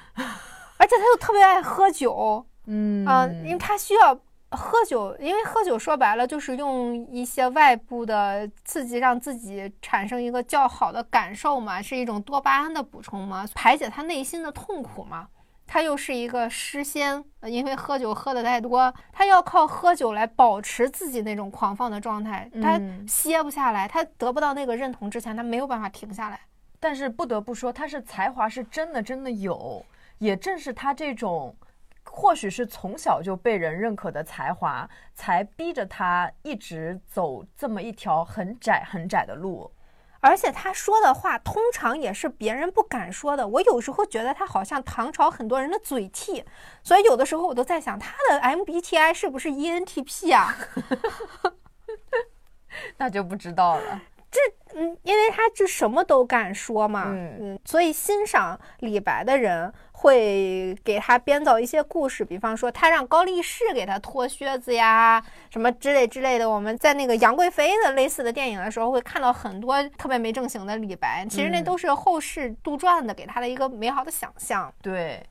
而且他又特别爱喝酒，嗯啊，因为他需要喝酒，因为喝酒说白了就是用一些外部的刺激让自己产生一个较好的感受嘛，是一种多巴胺的补充嘛，排解他内心的痛苦嘛。他又是一个诗仙，因为喝酒喝的太多，他要靠喝酒来保持自己那种狂放的状态，他歇不下来，他得不到那个认同之前，他没有办法停下来。但是不得不说，他是才华是真的真的有，也正是他这种，或许是从小就被人认可的才华，才逼着他一直走这么一条很窄很窄的路。而且他说的话通常也是别人不敢说的。我有时候觉得他好像唐朝很多人的嘴替，所以有的时候我都在想，他的 MBTI 是不是 ENTP 啊？<laughs> 那就不知道了。这嗯，因为他这什么都敢说嘛，嗯，所以欣赏李白的人会给他编造一些故事，比方说他让高力士给他脱靴子呀，什么之类之类的。我们在那个杨贵妃的类似的电影的时候，会看到很多特别没正形的李白，其实那都是后世杜撰的，给他的一个美好的想象。对。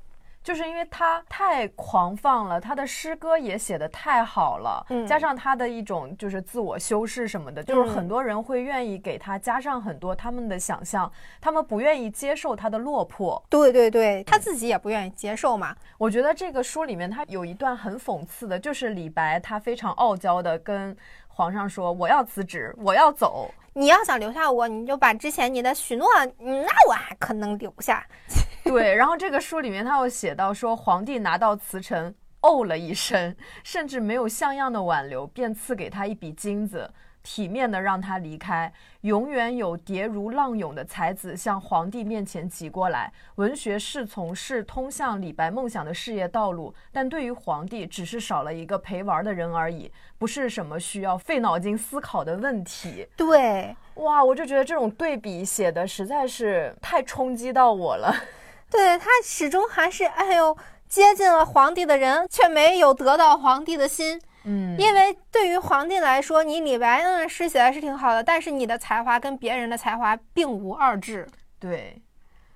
就是因为他太狂放了，他的诗歌也写的太好了，嗯，加上他的一种就是自我修饰什么的，就是很多人会愿意给他加上很多他们的想象，他们不愿意接受他的落魄。对对对，他自己也不愿意接受嘛。我觉得这个书里面他有一段很讽刺的，就是李白他非常傲娇的跟皇上说：“我要辞职，我要走。你要想留下我，你就把之前你的许诺，那我还可能留下。<laughs> ”对，然后这个书里面他又写到说，皇帝拿到辞呈，哦了一声，甚至没有像样的挽留，便赐给他一笔金子，体面的让他离开。永远有叠如浪涌的才子向皇帝面前挤过来，文学侍从是通向李白梦想的事业道路，但对于皇帝，只是少了一个陪玩的人而已，不是什么需要费脑筋思考的问题。对，哇，我就觉得这种对比写的实在是太冲击到我了。<laughs> 对他始终还是哎呦，接近了皇帝的人，却没有得到皇帝的心。嗯，因为对于皇帝来说，你李白嗯诗写的是挺好的，但是你的才华跟别人的才华并无二致。对，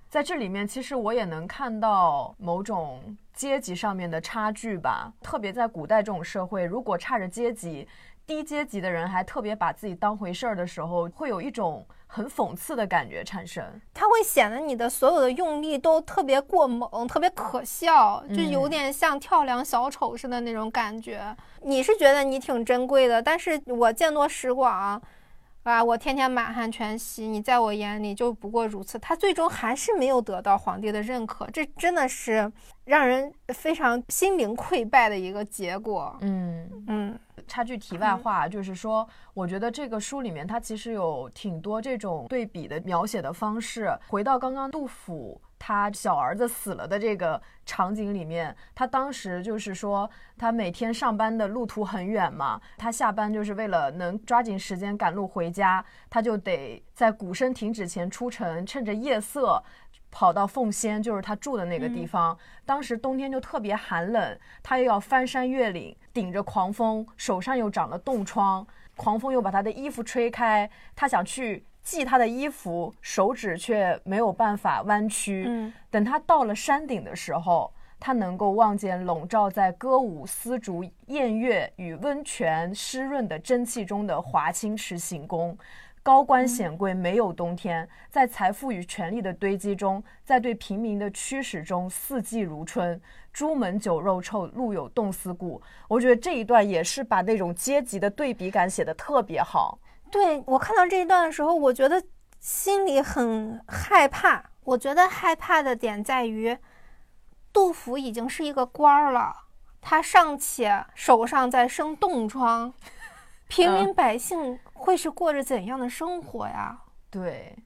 在这里面其实我也能看到某种阶级上面的差距吧，特别在古代这种社会，如果差着阶级。低阶级的人还特别把自己当回事儿的时候，会有一种很讽刺的感觉产生。它会显得你的所有的用力都特别过猛，特别可笑，就有点像跳梁小丑似的那种感觉。你是觉得你挺珍贵的，但是我见多识广。啊！我天天满汉全席，你在我眼里就不过如此。他最终还是没有得到皇帝的认可，这真的是让人非常心灵溃败的一个结果。嗯嗯。插句题外话，就是说，我觉得这个书里面它其实有挺多这种对比的描写的方式。回到刚刚杜甫。他小儿子死了的这个场景里面，他当时就是说，他每天上班的路途很远嘛，他下班就是为了能抓紧时间赶路回家，他就得在鼓声停止前出城，趁着夜色跑到奉先，就是他住的那个地方。当时冬天就特别寒冷，他又要翻山越岭，顶着狂风，手上又长了冻疮，狂风又把他的衣服吹开，他想去。系他的衣服，手指却没有办法弯曲。嗯，等他到了山顶的时候，他能够望见笼罩在歌舞、丝竹、宴乐与温泉湿润的蒸汽中的华清池行宫。高官显贵没有冬天，在财富与权力的堆积中，在对平民的驱使中，四季如春。朱门酒肉臭，路有冻死骨。我觉得这一段也是把那种阶级的对比感写得特别好。对我看到这一段的时候，我觉得心里很害怕。我觉得害怕的点在于，杜甫已经是一个官儿了，他尚且手上在生冻疮，平民百姓会是过着怎样的生活呀？对，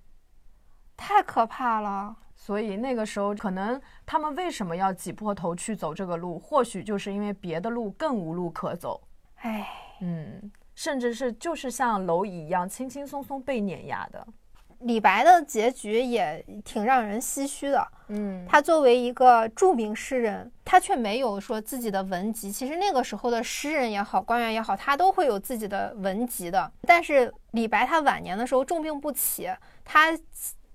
太可怕了。所以那个时候，可能他们为什么要挤破头去走这个路？或许就是因为别的路更无路可走。哎，嗯。甚至是就是像蝼蚁一样轻轻松松被碾压的，李白的结局也挺让人唏嘘的。嗯，他作为一个著名诗人，他却没有说自己的文集。其实那个时候的诗人也好，官员也好，他都会有自己的文集的。但是李白他晚年的时候重病不起，他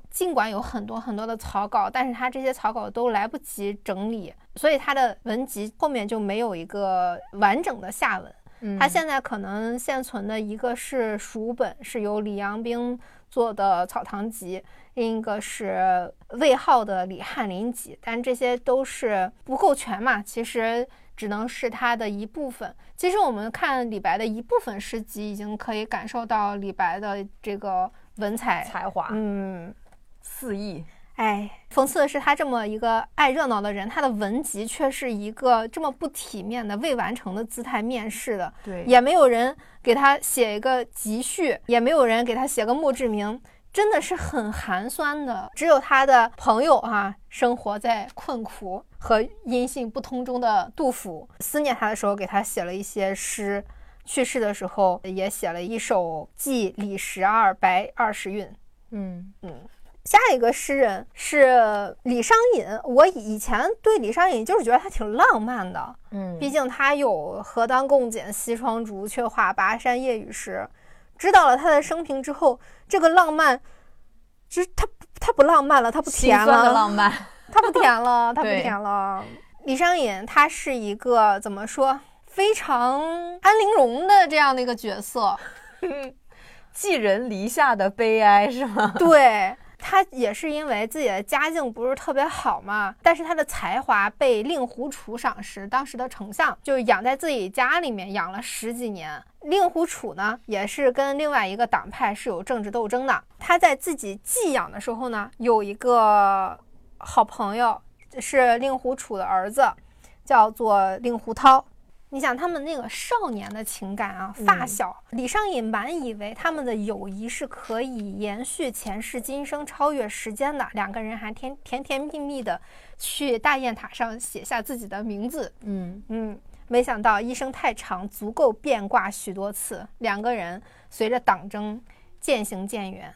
尽管有很多很多的草稿，但是他这些草稿都来不及整理，所以他的文集后面就没有一个完整的下文。他现在可能现存的一个是蜀本，是由李阳冰做的《草堂集》，另一个是魏浩的《李翰林集》，但这些都是不够全嘛，其实只能是他的一部分。其实我们看李白的一部分诗集，已经可以感受到李白的这个文采才华，嗯，肆意。哎，讽刺的是，他这么一个爱热闹的人，他的文集却是一个这么不体面的未完成的姿态面世的。对，也没有人给他写一个集序，也没有人给他写个墓志铭，真的是很寒酸的。只有他的朋友哈，生活在困苦和音信不通中的杜甫，思念他的时候给他写了一些诗，去世的时候也写了一首《寄李十二白二十韵》。嗯嗯。下一个诗人是李商隐。我以前对李商隐就是觉得他挺浪漫的，嗯，毕竟他有“何当共剪西窗烛，却话巴山夜雨时”。知道了他的生平之后，这个浪漫，就是他他不浪漫了，他不甜了。浪漫，他不甜了，<laughs> 他不甜了。李商隐他是一个怎么说，非常安陵容的这样的一个角色，<laughs> 寄人篱下的悲哀是吗？对。他也是因为自己的家境不是特别好嘛，但是他的才华被令狐楚赏识，当时的丞相就养在自己家里面养了十几年。令狐楚呢，也是跟另外一个党派是有政治斗争的。他在自己寄养的时候呢，有一个好朋友是令狐楚的儿子，叫做令狐涛。你想他们那个少年的情感啊，发小李商隐满以为他们的友谊是可以延续前世今生、超越时间的，两个人还甜甜甜蜜蜜的去大雁塔上写下自己的名字。嗯嗯，没想到一生太长，足够变卦许多次。两个人随着党争渐行渐远。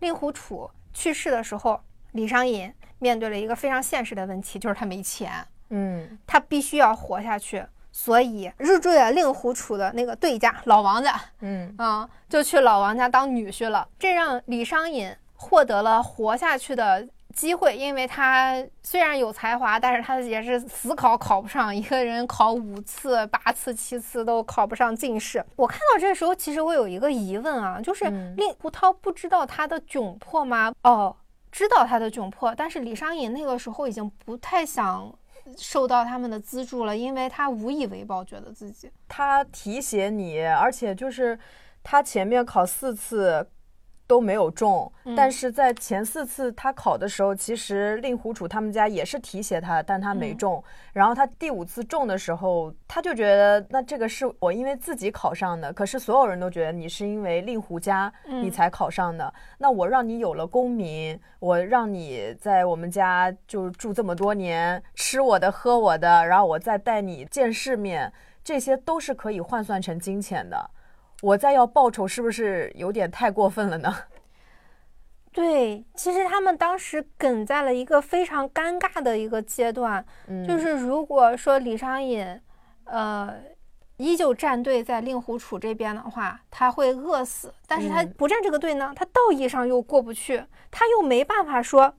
令狐楚去世的时候，李商隐面对了一个非常现实的问题，就是他没钱。嗯，他必须要活下去。所以入赘了令狐楚的那个对家老王家，嗯啊，就去老王家当女婿了。这让李商隐获得了活下去的机会，因为他虽然有才华，但是他也是死考考不上，一个人考五次、八次、七次都考不上进士。我看到这时候，其实我有一个疑问啊，就是令狐涛不知道他的窘迫吗？哦，知道他的窘迫，但是李商隐那个时候已经不太想。受到他们的资助了，因为他无以为报，觉得自己他提携你，而且就是他前面考四次。都没有中，但是在前四次他考的时候，其实令狐楚他们家也是提携他，但他没中。然后他第五次中的时候，他就觉得那这个是我因为自己考上的，可是所有人都觉得你是因为令狐家你才考上的。那我让你有了功名，我让你在我们家就住这么多年，吃我的喝我的，然后我再带你见世面，这些都是可以换算成金钱的。我再要报仇，是不是有点太过分了呢？<laughs> 对，其实他们当时梗在了一个非常尴尬的一个阶段，就是如果说李商隐，呃，依旧站队在令狐楚这边的话，他会饿死；但是他不站这个队呢，他道义上又过不去，他又没办法说，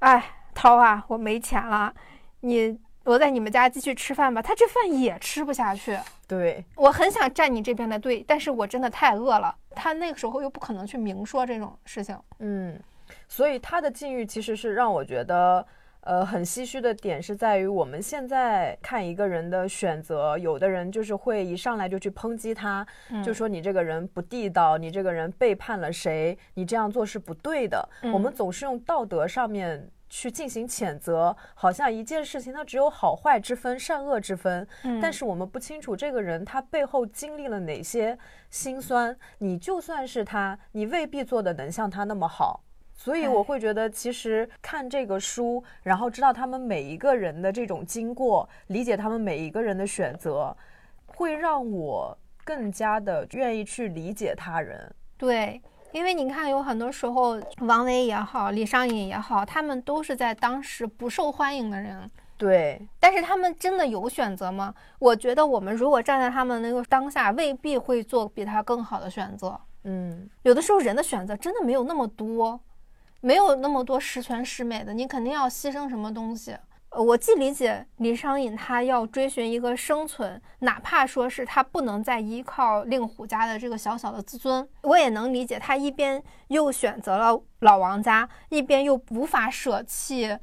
哎，涛啊，我没钱了，你。我在你们家继续吃饭吧，他这饭也吃不下去。对我很想站你这边的队，但是我真的太饿了。他那个时候又不可能去明说这种事情。嗯，所以他的境遇其实是让我觉得，呃，很唏嘘的点是在于我们现在看一个人的选择，有的人就是会一上来就去抨击他，就说你这个人不地道，你这个人背叛了谁，你这样做是不对的。我们总是用道德上面。去进行谴责，好像一件事情它只有好坏之分、善恶之分。嗯，但是我们不清楚这个人他背后经历了哪些辛酸。你就算是他，你未必做的能像他那么好。所以我会觉得，其实看这个书，然后知道他们每一个人的这种经过，理解他们每一个人的选择，会让我更加的愿意去理解他人。对。因为你看，有很多时候，王维也好，李商隐也好，他们都是在当时不受欢迎的人。对，但是他们真的有选择吗？我觉得我们如果站在他们那个当下，未必会做比他更好的选择。嗯，有的时候人的选择真的没有那么多，没有那么多十全十美的，你肯定要牺牲什么东西。呃，我既理解李商隐他要追寻一个生存，哪怕说是他不能再依靠令狐家的这个小小的自尊，我也能理解他一边又选择了老王家，一边又无法舍弃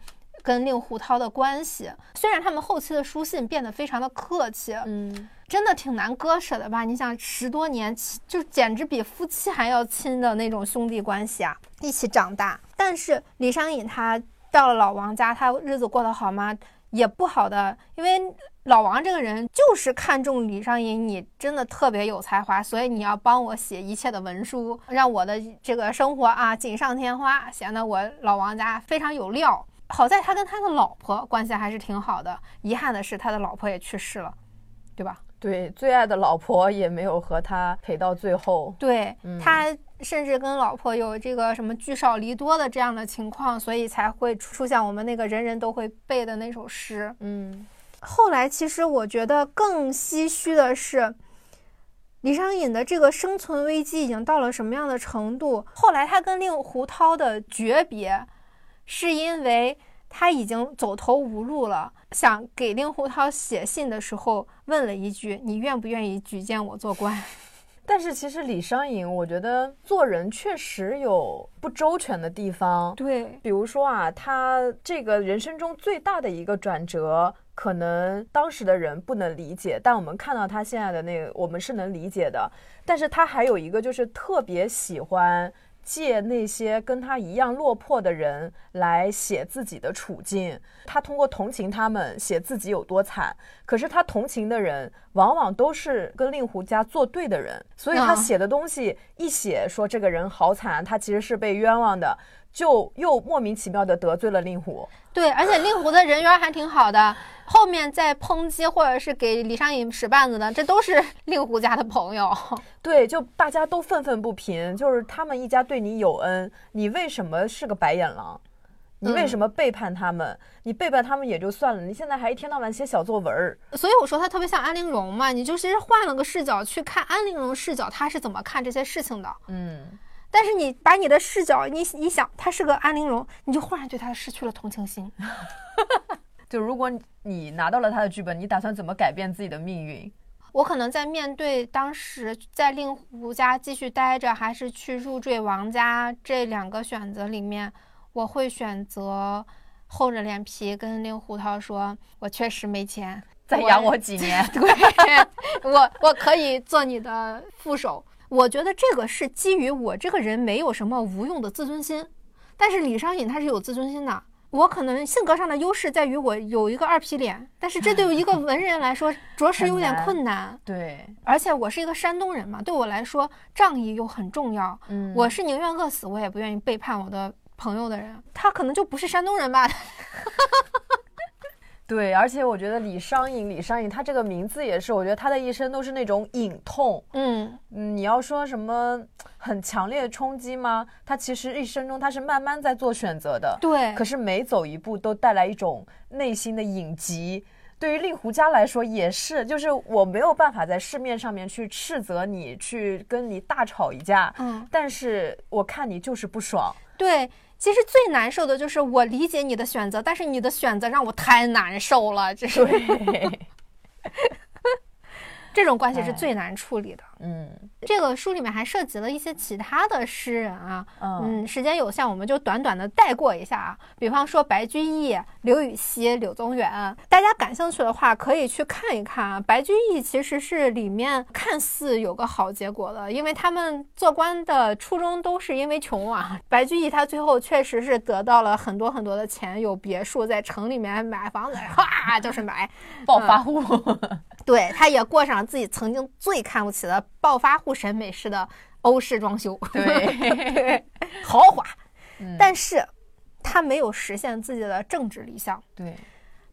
跟令狐涛的关系。虽然他们后期的书信变得非常的客气，嗯，真的挺难割舍的吧？你想十多年，就简直比夫妻还要亲的那种兄弟关系啊，一起长大。但是李商隐他。到了老王家，他日子过得好吗？也不好的，因为老王这个人就是看中李商隐，你真的特别有才华，所以你要帮我写一切的文书，让我的这个生活啊锦上添花，显得我老王家非常有料。好在他跟他的老婆关系还是挺好的，遗憾的是他的老婆也去世了，对吧？对，最爱的老婆也没有和他陪到最后。对他。甚至跟老婆有这个什么聚少离多的这样的情况，所以才会出现我们那个人人都会背的那首诗。嗯，后来其实我觉得更唏嘘的是，李商隐的这个生存危机已经到了什么样的程度？后来他跟令狐涛的诀别，是因为。他已经走投无路了，想给令狐涛写信的时候，问了一句：“你愿不愿意举荐我做官？” <laughs> 但是其实李商隐，我觉得做人确实有不周全的地方。对，比如说啊，他这个人生中最大的一个转折，可能当时的人不能理解，但我们看到他现在的那个，我们是能理解的。但是他还有一个，就是特别喜欢。借那些跟他一样落魄的人来写自己的处境，他通过同情他们写自己有多惨。可是他同情的人往往都是跟令狐家作对的人，所以他写的东西一写说这个人好惨，他其实是被冤枉的，就又莫名其妙的得罪了令狐。对，而且令狐的人缘还挺好的。后面在抨击或者是给李商隐使绊子的，这都是 <laughs> 令狐家的朋友。<laughs> 对，就大家都愤愤不平，就是他们一家对你有恩，你为什么是个白眼狼？你为什么背叛他们？你背叛他们也就算了，你现在还一天到晚写小作文儿。所以我说他特别像安陵容嘛，你就其实换了个视角去看安陵容视角，他是怎么看这些事情的？嗯。但是你把你的视角，你你想他是个安陵容，你就忽然对他失去了同情心。<laughs> 就如果你拿到了他的剧本，你打算怎么改变自己的命运？我可能在面对当时在令狐家继续待着，还是去入赘王家这两个选择里面，我会选择厚着脸皮跟令狐涛说：“我确实没钱，再养我几年。”对，我 <laughs> 我可以做你的副手。我觉得这个是基于我这个人没有什么无用的自尊心，但是李商隐他是有自尊心的。我可能性格上的优势在于我有一个二皮脸，但是这对于一个 <laughs> 文人来说着实有点困难。对，而且我是一个山东人嘛，对我来说仗义又很重要。嗯，我是宁愿饿死，我也不愿意背叛我的朋友的人。他可能就不是山东人吧。<laughs> 对，而且我觉得李商隐，李商隐他这个名字也是，我觉得他的一生都是那种隐痛。嗯嗯，你要说什么很强烈的冲击吗？他其实一生中他是慢慢在做选择的。对，可是每走一步都带来一种内心的隐疾。对于令狐家来说也是，就是我没有办法在市面上面去斥责你，去跟你大吵一架。嗯，但是我看你就是不爽。对。其实最难受的就是我理解你的选择，但是你的选择让我太难受了，这是。<laughs> 这种关系是最难处理的。嗯，这个书里面还涉及了一些其他的诗人啊。嗯，时间有限，我们就短短的带过一下啊。比方说白居易、刘禹锡、柳宗元，大家感兴趣的话可以去看一看啊。白居易其实是里面看似有个好结果的，因为他们做官的初衷都是因为穷啊。<laughs> 白居易他最后确实是得到了很多很多的钱，有别墅在城里面买房子，<laughs> 哗就是买暴发户。对，他也过上自己曾经最看不起的暴发户审美式的欧式装修，<laughs> 对，<laughs> 豪华。但是，他没有实现自己的政治理想。对，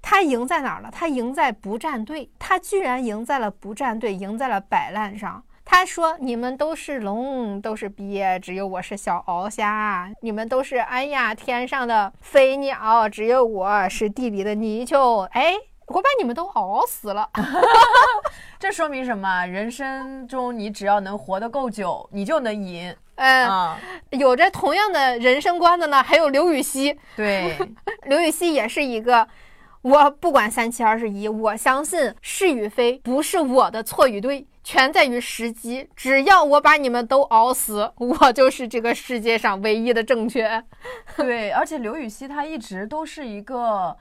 他赢在哪儿了？他赢在不站队。他居然赢在了不站队，赢在了摆烂上。他说：“你们都是龙，都是鳖，只有我是小鳌虾。你们都是哎呀天上的飞鸟，只有我是地里的泥鳅。”哎。我把你们都熬死了，<laughs> 这说明什么？人生中你只要能活得够久，你就能赢。嗯，有着同样的人生观的呢，还有刘禹锡。对，<laughs> 刘禹锡也是一个，我不管三七二十一，我相信是与非不是我的错与对，全在于时机。只要我把你们都熬死，<laughs> 我就是这个世界上唯一的正确。对，而且刘禹锡他一直都是一个。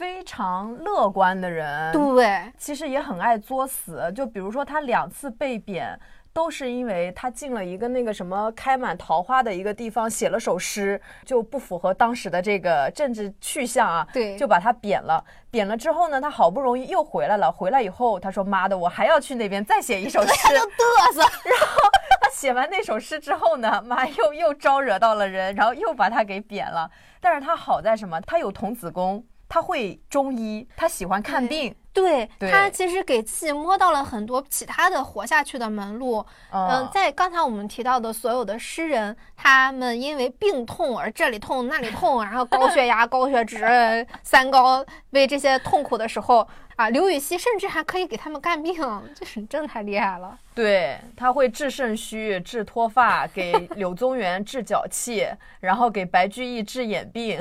非常乐观的人，对，其实也很爱作死。就比如说，他两次被贬，都是因为他进了一个那个什么开满桃花的一个地方，写了首诗，就不符合当时的这个政治去向啊。对，就把他贬了。贬了之后呢，他好不容易又回来了。回来以后，他说：“妈的，我还要去那边再写一首诗。<laughs> ”他就嘚瑟。然后他写完那首诗之后呢，妈又又招惹到了人，然后又把他给贬了。但是他好在什么？他有童子功。他会中医，他喜欢看病，对他其实给自己摸到了很多其他的活下去的门路。嗯，在刚才我们提到的所有的诗人，他们因为病痛而这里痛那里痛，然后高血压、高血脂、<laughs> 三高为这些痛苦的时候。啊，刘禹锡甚至还可以给他们看病，这是真的太厉害了。对，他会治肾虚、治脱发，给柳宗元治脚气，然后给白居易治眼病。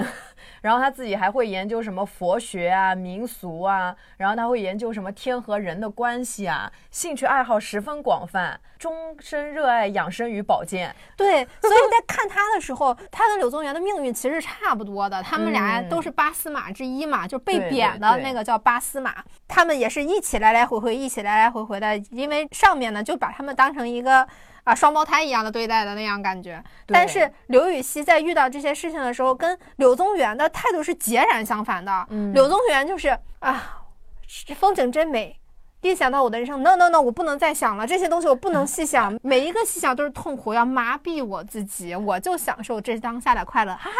然后他自己还会研究什么佛学啊、民俗啊，然后他会研究什么天和人的关系啊，兴趣爱好十分广泛，终身热爱养生与保健。对，<laughs> 所以在看他的时候，他跟柳宗元的命运其实差不多的，他们俩都是八司马之一嘛，就被贬的那个叫八司马，他们也是一起来来回回，一起来来回回的，因为上面呢就把他们当成一个。啊，双胞胎一样的对待的那样感觉，但是刘禹锡在遇到这些事情的时候，跟柳宗元的态度是截然相反的。柳宗元就是啊，风景真美。一想到我的人生，no no no，我不能再想了，这些东西我不能细想，每一个细想都是痛苦，要麻痹我自己，我就享受这当下的快乐，哈哈。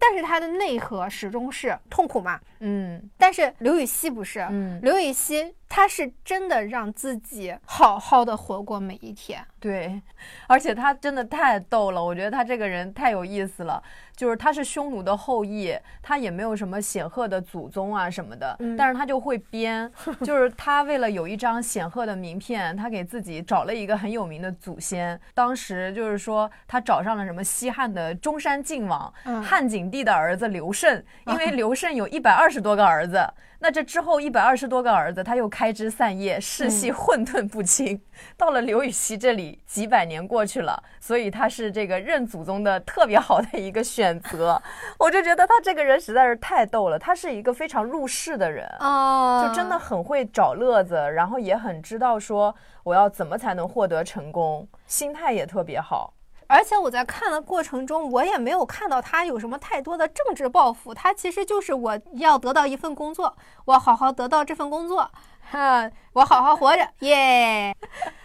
但是它的内核始终是痛苦嘛，嗯。但是刘禹锡不是，嗯，刘禹锡他是真的让自己好好的活过每一天，对，而且他真的太逗了，我觉得他这个人太有意思了。就是他是匈奴的后裔，他也没有什么显赫的祖宗啊什么的，但是他就会编，<laughs> 就是他为了有一张显赫的名片，他给自己找了一个很有名的祖先。当时就是说他找上了什么西汉的中山靖王，汉景帝的儿子刘胜，因为刘胜有一百二十多个儿子。那这之后一百二十多个儿子，他又开枝散叶，世系混沌不清。到了刘禹锡这里，几百年过去了，所以他是这个认祖宗的特别好的一个选择。我就觉得他这个人实在是太逗了，他是一个非常入世的人啊，就真的很会找乐子，然后也很知道说我要怎么才能获得成功，心态也特别好。而且我在看的过程中，我也没有看到他有什么太多的政治抱负。他其实就是我要得到一份工作，我好好得到这份工作，哈，我好好活着，耶！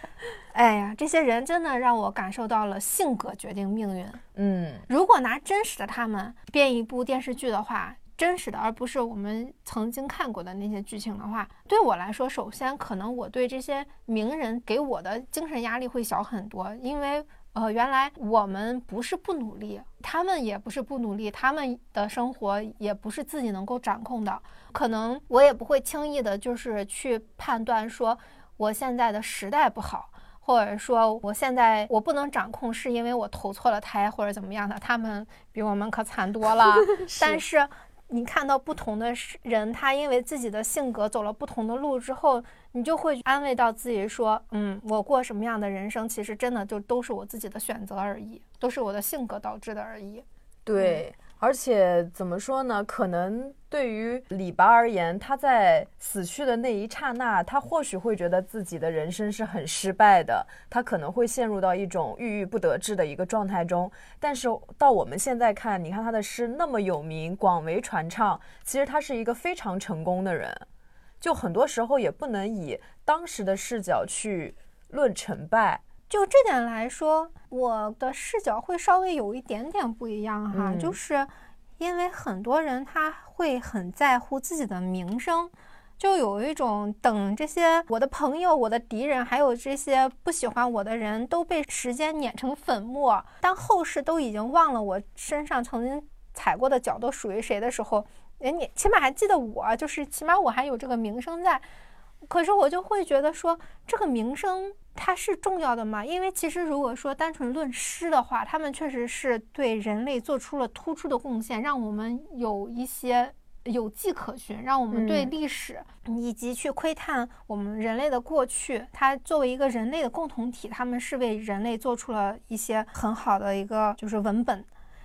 <laughs> 哎呀，这些人真的让我感受到了性格决定命运。嗯，如果拿真实的他们编一部电视剧的话，真实的，而不是我们曾经看过的那些剧情的话，对我来说，首先可能我对这些名人给我的精神压力会小很多，因为。呃，原来我们不是不努力，他们也不是不努力，他们的生活也不是自己能够掌控的。可能我也不会轻易的，就是去判断说我现在的时代不好，或者说我现在我不能掌控，是因为我投错了胎或者怎么样的。他们比我们可惨多了，<laughs> 但是。你看到不同的人，他因为自己的性格走了不同的路之后，你就会安慰到自己说：“嗯，我过什么样的人生，其实真的就都是我自己的选择而已，都是我的性格导致的而已。”对。而且怎么说呢？可能对于李白而言，他在死去的那一刹那，他或许会觉得自己的人生是很失败的，他可能会陷入到一种郁郁不得志的一个状态中。但是到我们现在看，你看他的诗那么有名，广为传唱，其实他是一个非常成功的人。就很多时候也不能以当时的视角去论成败。就这点来说，我的视角会稍微有一点点不一样哈，就是因为很多人他会很在乎自己的名声，就有一种等这些我的朋友、我的敌人，还有这些不喜欢我的人都被时间碾成粉末，当后世都已经忘了我身上曾经踩过的脚都属于谁的时候，哎，你起码还记得我，就是起码我还有这个名声在。可是我就会觉得说，这个名声它是重要的吗？因为其实如果说单纯论诗的话，他们确实是对人类做出了突出的贡献，让我们有一些有迹可循，让我们对历史以及去窥探我们人类的过去，它作为一个人类的共同体，他们是为人类做出了一些很好的一个就是文本。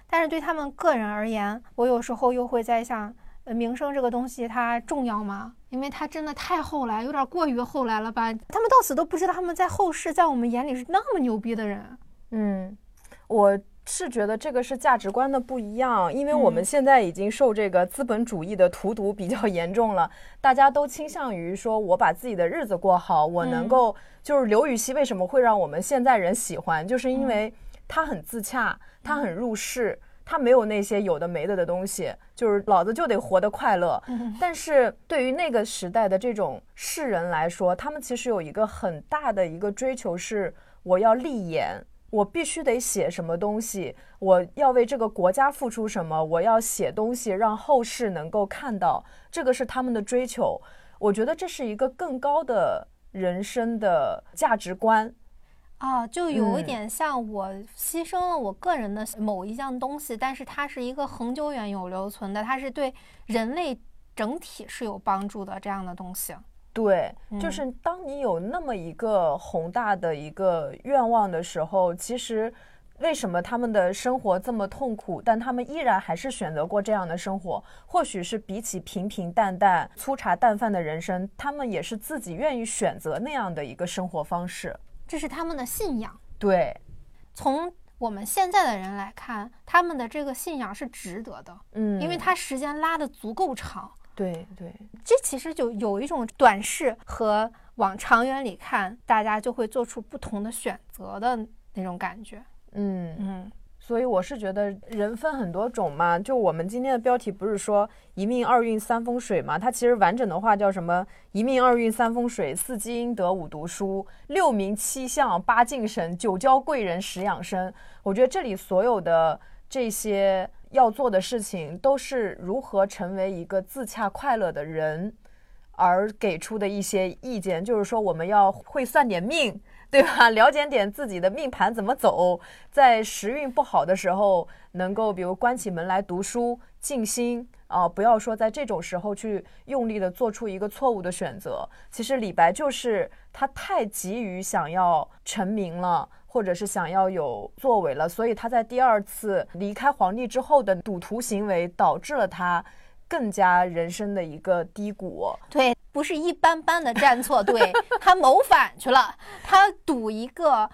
但是对他们个人而言，我有时候又会在想。呃，名声这个东西它重要吗？因为它真的太后来，有点过于后来了吧？他们到死都不知道他们在后世，在我们眼里是那么牛逼的人。嗯，我是觉得这个是价值观的不一样，因为我们现在已经受这个资本主义的荼毒比较严重了，大家都倾向于说我把自己的日子过好，我能够就是刘禹锡为什么会让我们现在人喜欢，就是因为他很自洽，他很入世。他没有那些有的没的的东西，就是老子就得活得快乐。但是对于那个时代的这种世人来说，他们其实有一个很大的一个追求是：我要立言，我必须得写什么东西，我要为这个国家付出什么，我要写东西让后世能够看到，这个是他们的追求。我觉得这是一个更高的人生的价值观。啊，就有一点像我牺牲了我个人的某一项东西，但是它是一个恒久远、有留存的，它是对人类整体是有帮助的这样的东西。对，就是当你有那么一个宏大的一个愿望的时候，其实为什么他们的生活这么痛苦，但他们依然还是选择过这样的生活？或许是比起平平淡淡、粗茶淡饭的人生，他们也是自己愿意选择那样的一个生活方式。这是他们的信仰。对，从我们现在的人来看，他们的这个信仰是值得的。嗯，因为他时间拉的足够长。对对，这其实就有一种短视和往长远里看，大家就会做出不同的选择的那种感觉。嗯嗯。所以我是觉得人分很多种嘛，就我们今天的标题不是说一命二运三风水嘛？它其实完整的话叫什么？一命二运三风水，四积阴德五读书，六名七相八敬神，九交贵人十养生。我觉得这里所有的这些要做的事情，都是如何成为一个自洽快乐的人，而给出的一些意见，就是说我们要会算点命。对吧？了解点自己的命盘怎么走，在时运不好的时候，能够比如关起门来读书、静心啊，不要说在这种时候去用力的做出一个错误的选择。其实李白就是他太急于想要成名了，或者是想要有作为了，所以他在第二次离开皇帝之后的赌徒行为，导致了他更加人生的一个低谷。对。不是一般般的站错队，<laughs> 他谋反去了。他赌一个，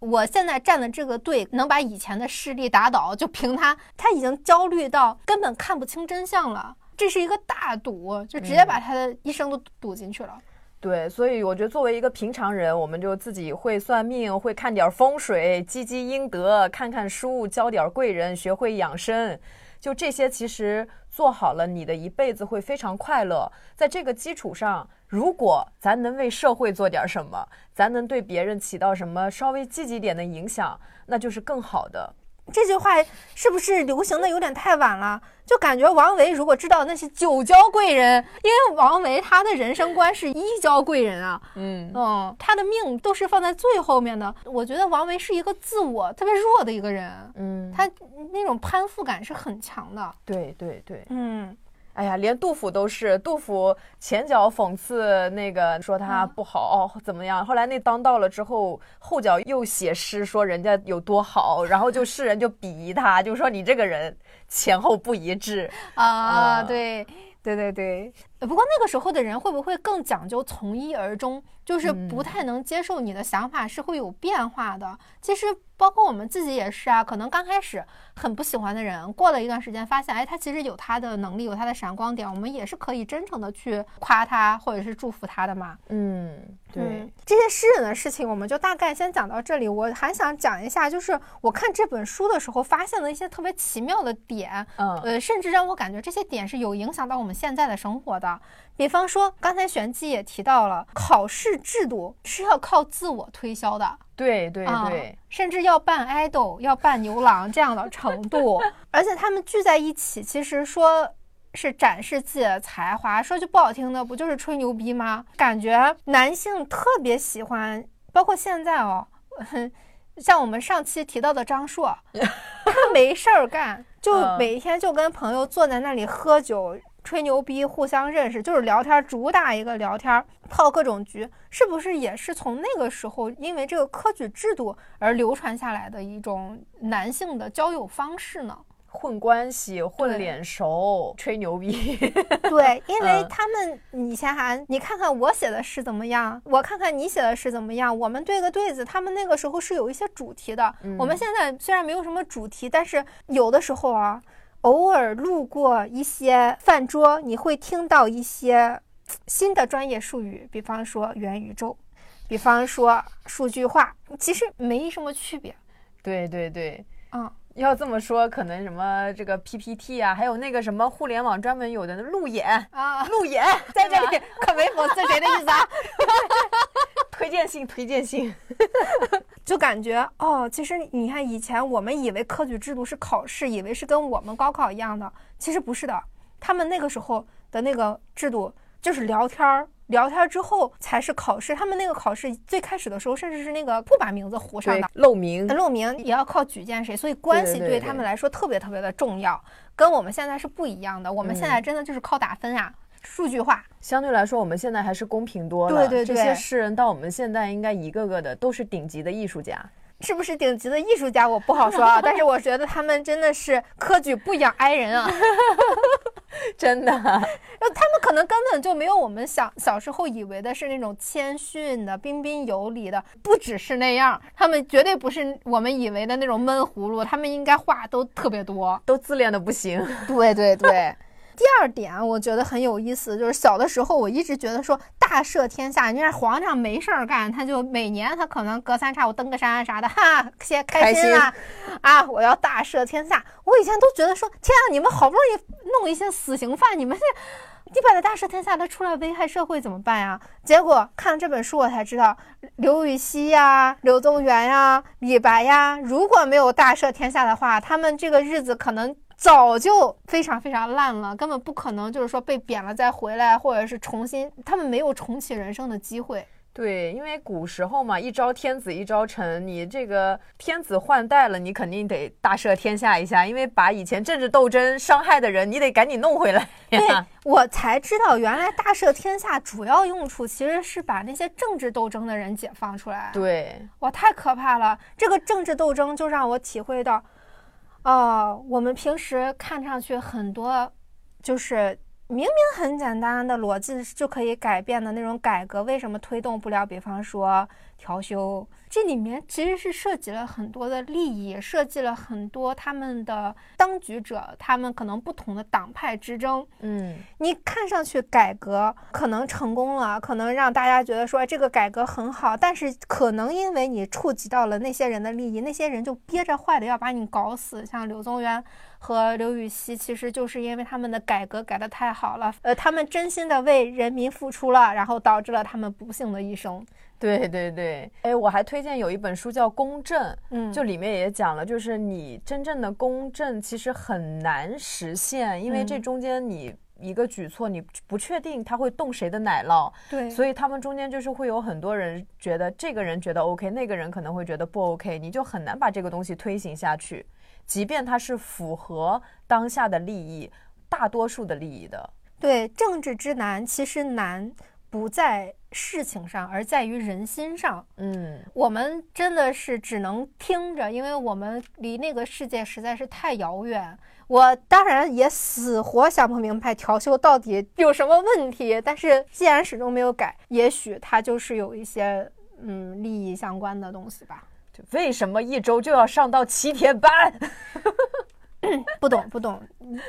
我现在站的这个队能把以前的势力打倒，就凭他，他已经焦虑到根本看不清真相了。这是一个大赌，就直接把他的一生都赌进去了。对，所以我觉得作为一个平常人，我们就自己会算命，会看点风水，积积阴德，看看书，交点贵人，学会养生。就这些，其实做好了，你的一辈子会非常快乐。在这个基础上，如果咱能为社会做点什么，咱能对别人起到什么稍微积极点的影响，那就是更好的。这句话是不是流行的有点太晚了？就感觉王维如果知道那些九交贵人，因为王维他的人生观是一交贵人啊，嗯嗯，他的命都是放在最后面的。我觉得王维是一个自我特别弱的一个人，嗯，他那种攀附感是很强的。对对对，嗯。哎呀，连杜甫都是，杜甫前脚讽刺那个说他不好怎么样，后来那当道了之后，后脚又写诗说人家有多好，然后就世人就鄙夷他，就说你这个人前后不一致啊，对对对对。不过那个时候的人会不会更讲究从一而终，就是不太能接受你的想法是会有变化的？其实。包括我们自己也是啊，可能刚开始很不喜欢的人，过了一段时间发现，哎，他其实有他的能力，有他的闪光点，我们也是可以真诚的去夸他或者是祝福他的嘛。嗯，对，这些诗人的事情，我们就大概先讲到这里。我还想讲一下，就是我看这本书的时候发现了一些特别奇妙的点，嗯，呃，甚至让我感觉这些点是有影响到我们现在的生活的。比方说，刚才玄机也提到了，考试制度是要靠自我推销的。对对对，甚至要扮爱豆，要扮牛郎这样的程度，<laughs> 而且他们聚在一起，其实说是展示自己的才华，说句不好听的，不就是吹牛逼吗？感觉男性特别喜欢，包括现在哦，<laughs> 像我们上期提到的张硕，<laughs> 他没事儿干，就每天就跟朋友坐在那里喝酒。吹牛逼，互相认识，就是聊天，主打一个聊天，泡各种局，是不是也是从那个时候，因为这个科举制度而流传下来的一种男性的交友方式呢？<laughs> 混关系，混脸熟，吹牛逼。<laughs> 对，因为他们，以前还，你看看我写的诗怎么样，我看看你写的诗怎么样，我们对个对子。他们那个时候是有一些主题的，我们现在虽然没有什么主题，但是有的时候啊。偶尔路过一些饭桌，你会听到一些 <tsk> 新的专业术语，比方说元宇宙，比方说数据化，其实没什么区别。对对对，嗯，要这么说，可能什么这个 PPT 啊，还有那个什么互联网专门有的路演啊，路演在这里 <laughs> 可没讽刺谁的意思啊，<laughs> 推荐信，推荐信。<laughs> 就感觉哦，其实你看，以前我们以为科举制度是考试，以为是跟我们高考一样的，其实不是的。他们那个时候的那个制度就是聊天儿，聊天之后才是考试。他们那个考试最开始的时候，甚至是那个不把名字糊上的，露名，露名也要靠举荐谁，所以关系对他们来说特别特别的重要，跟我们现在是不一样的。我们现在真的就是靠打分啊，数据化。相对来说，我们现在还是公平多了。对对对，这些诗人到我们现在应该一个个的都是顶级的艺术家。是不是顶级的艺术家，我不好说啊。<laughs> 但是我觉得他们真的是科举不养哀人啊，<laughs> 真的。他们可能根本就没有我们小小时候以为的是那种谦逊的、彬彬有礼的，不只是那样，他们绝对不是我们以为的那种闷葫芦。他们应该话都特别多，都自恋的不行。对对对。第二点，我觉得很有意思，就是小的时候我一直觉得说大赦天下，你看皇上没事儿干，他就每年他可能隔三差五登个山啥的，哈，先 <laughs> 开心啊，啊，我要大赦天下。我以前都觉得说，天啊，你们好不容易弄一些死刑犯，你们这你把他大赦天下，他出来危害社会怎么办呀？结果看了这本书，我才知道，刘禹锡呀、柳宗元呀、李白呀，如果没有大赦天下的话，他们这个日子可能。早就非常非常烂了，根本不可能，就是说被贬了再回来，或者是重新，他们没有重启人生的机会。对，因为古时候嘛，一朝天子一朝臣，你这个天子换代了，你肯定得大赦天下一下，因为把以前政治斗争伤害的人，你得赶紧弄回来。对，我才知道原来大赦天下主要用处其实是把那些政治斗争的人解放出来。对，哇，太可怕了！这个政治斗争就让我体会到。哦，我们平时看上去很多，就是明明很简单的逻辑就可以改变的那种改革，为什么推动不了？比方说调休。这里面其实是涉及了很多的利益，涉及了很多他们的当局者，他们可能不同的党派之争。嗯，你看上去改革可能成功了，可能让大家觉得说这个改革很好，但是可能因为你触及到了那些人的利益，那些人就憋着坏的要把你搞死。像柳宗元和刘禹锡，其实就是因为他们的改革改得太好了，呃，他们真心的为人民付出了，然后导致了他们不幸的一生。对对对，哎，我还推荐有一本书叫《公正》，嗯，就里面也讲了，就是你真正的公正其实很难实现，因为这中间你一个举措你不确定他会动谁的奶酪，对，所以他们中间就是会有很多人觉得这个人觉得 OK，那个人可能会觉得不 OK，你就很难把这个东西推行下去，即便它是符合当下的利益，大多数的利益的。对，政治之难其实难。不在事情上，而在于人心上。嗯，我们真的是只能听着，因为我们离那个世界实在是太遥远。我当然也死活想不明白调休到底有什么问题，但是既然始终没有改，也许它就是有一些嗯利益相关的东西吧。就为什么一周就要上到七天班？不懂不懂，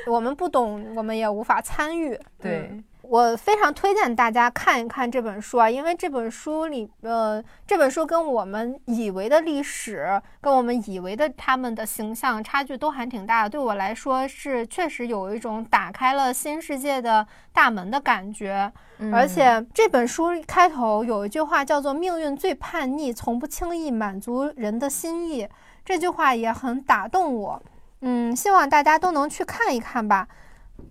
我们不懂，我们也无法参与。对。我非常推荐大家看一看这本书啊，因为这本书里，呃，这本书跟我们以为的历史，跟我们以为的他们的形象差距都还挺大的。对我来说，是确实有一种打开了新世界的大门的感觉。而且这本书开头有一句话叫做“命运最叛逆，从不轻易满足人的心意”，这句话也很打动我。嗯，希望大家都能去看一看吧。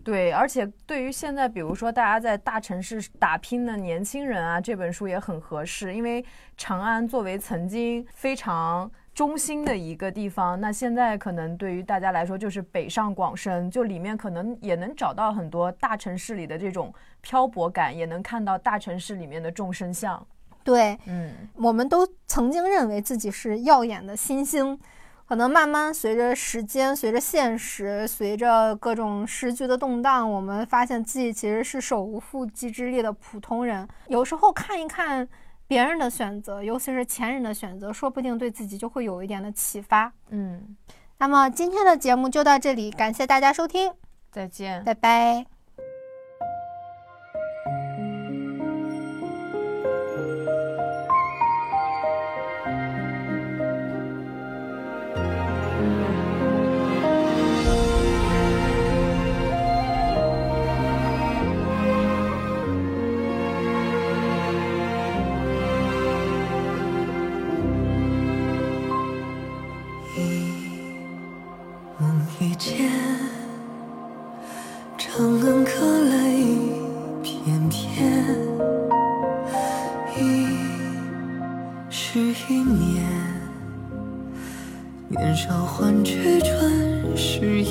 对，而且对于现在，比如说大家在大城市打拼的年轻人啊，这本书也很合适。因为长安作为曾经非常中心的一个地方，那现在可能对于大家来说就是北上广深，就里面可能也能找到很多大城市里的这种漂泊感，也能看到大城市里面的众生相。对，嗯，我们都曾经认为自己是耀眼的新星。可能慢慢随着时间、随着现实、随着各种时局的动荡，我们发现自己其实是手无缚鸡之力的普通人。有时候看一看别人的选择，尤其是前人的选择，说不定对自己就会有一点的启发。嗯，那么今天的节目就到这里，感谢大家收听，再见，拜拜。少欢聚转誓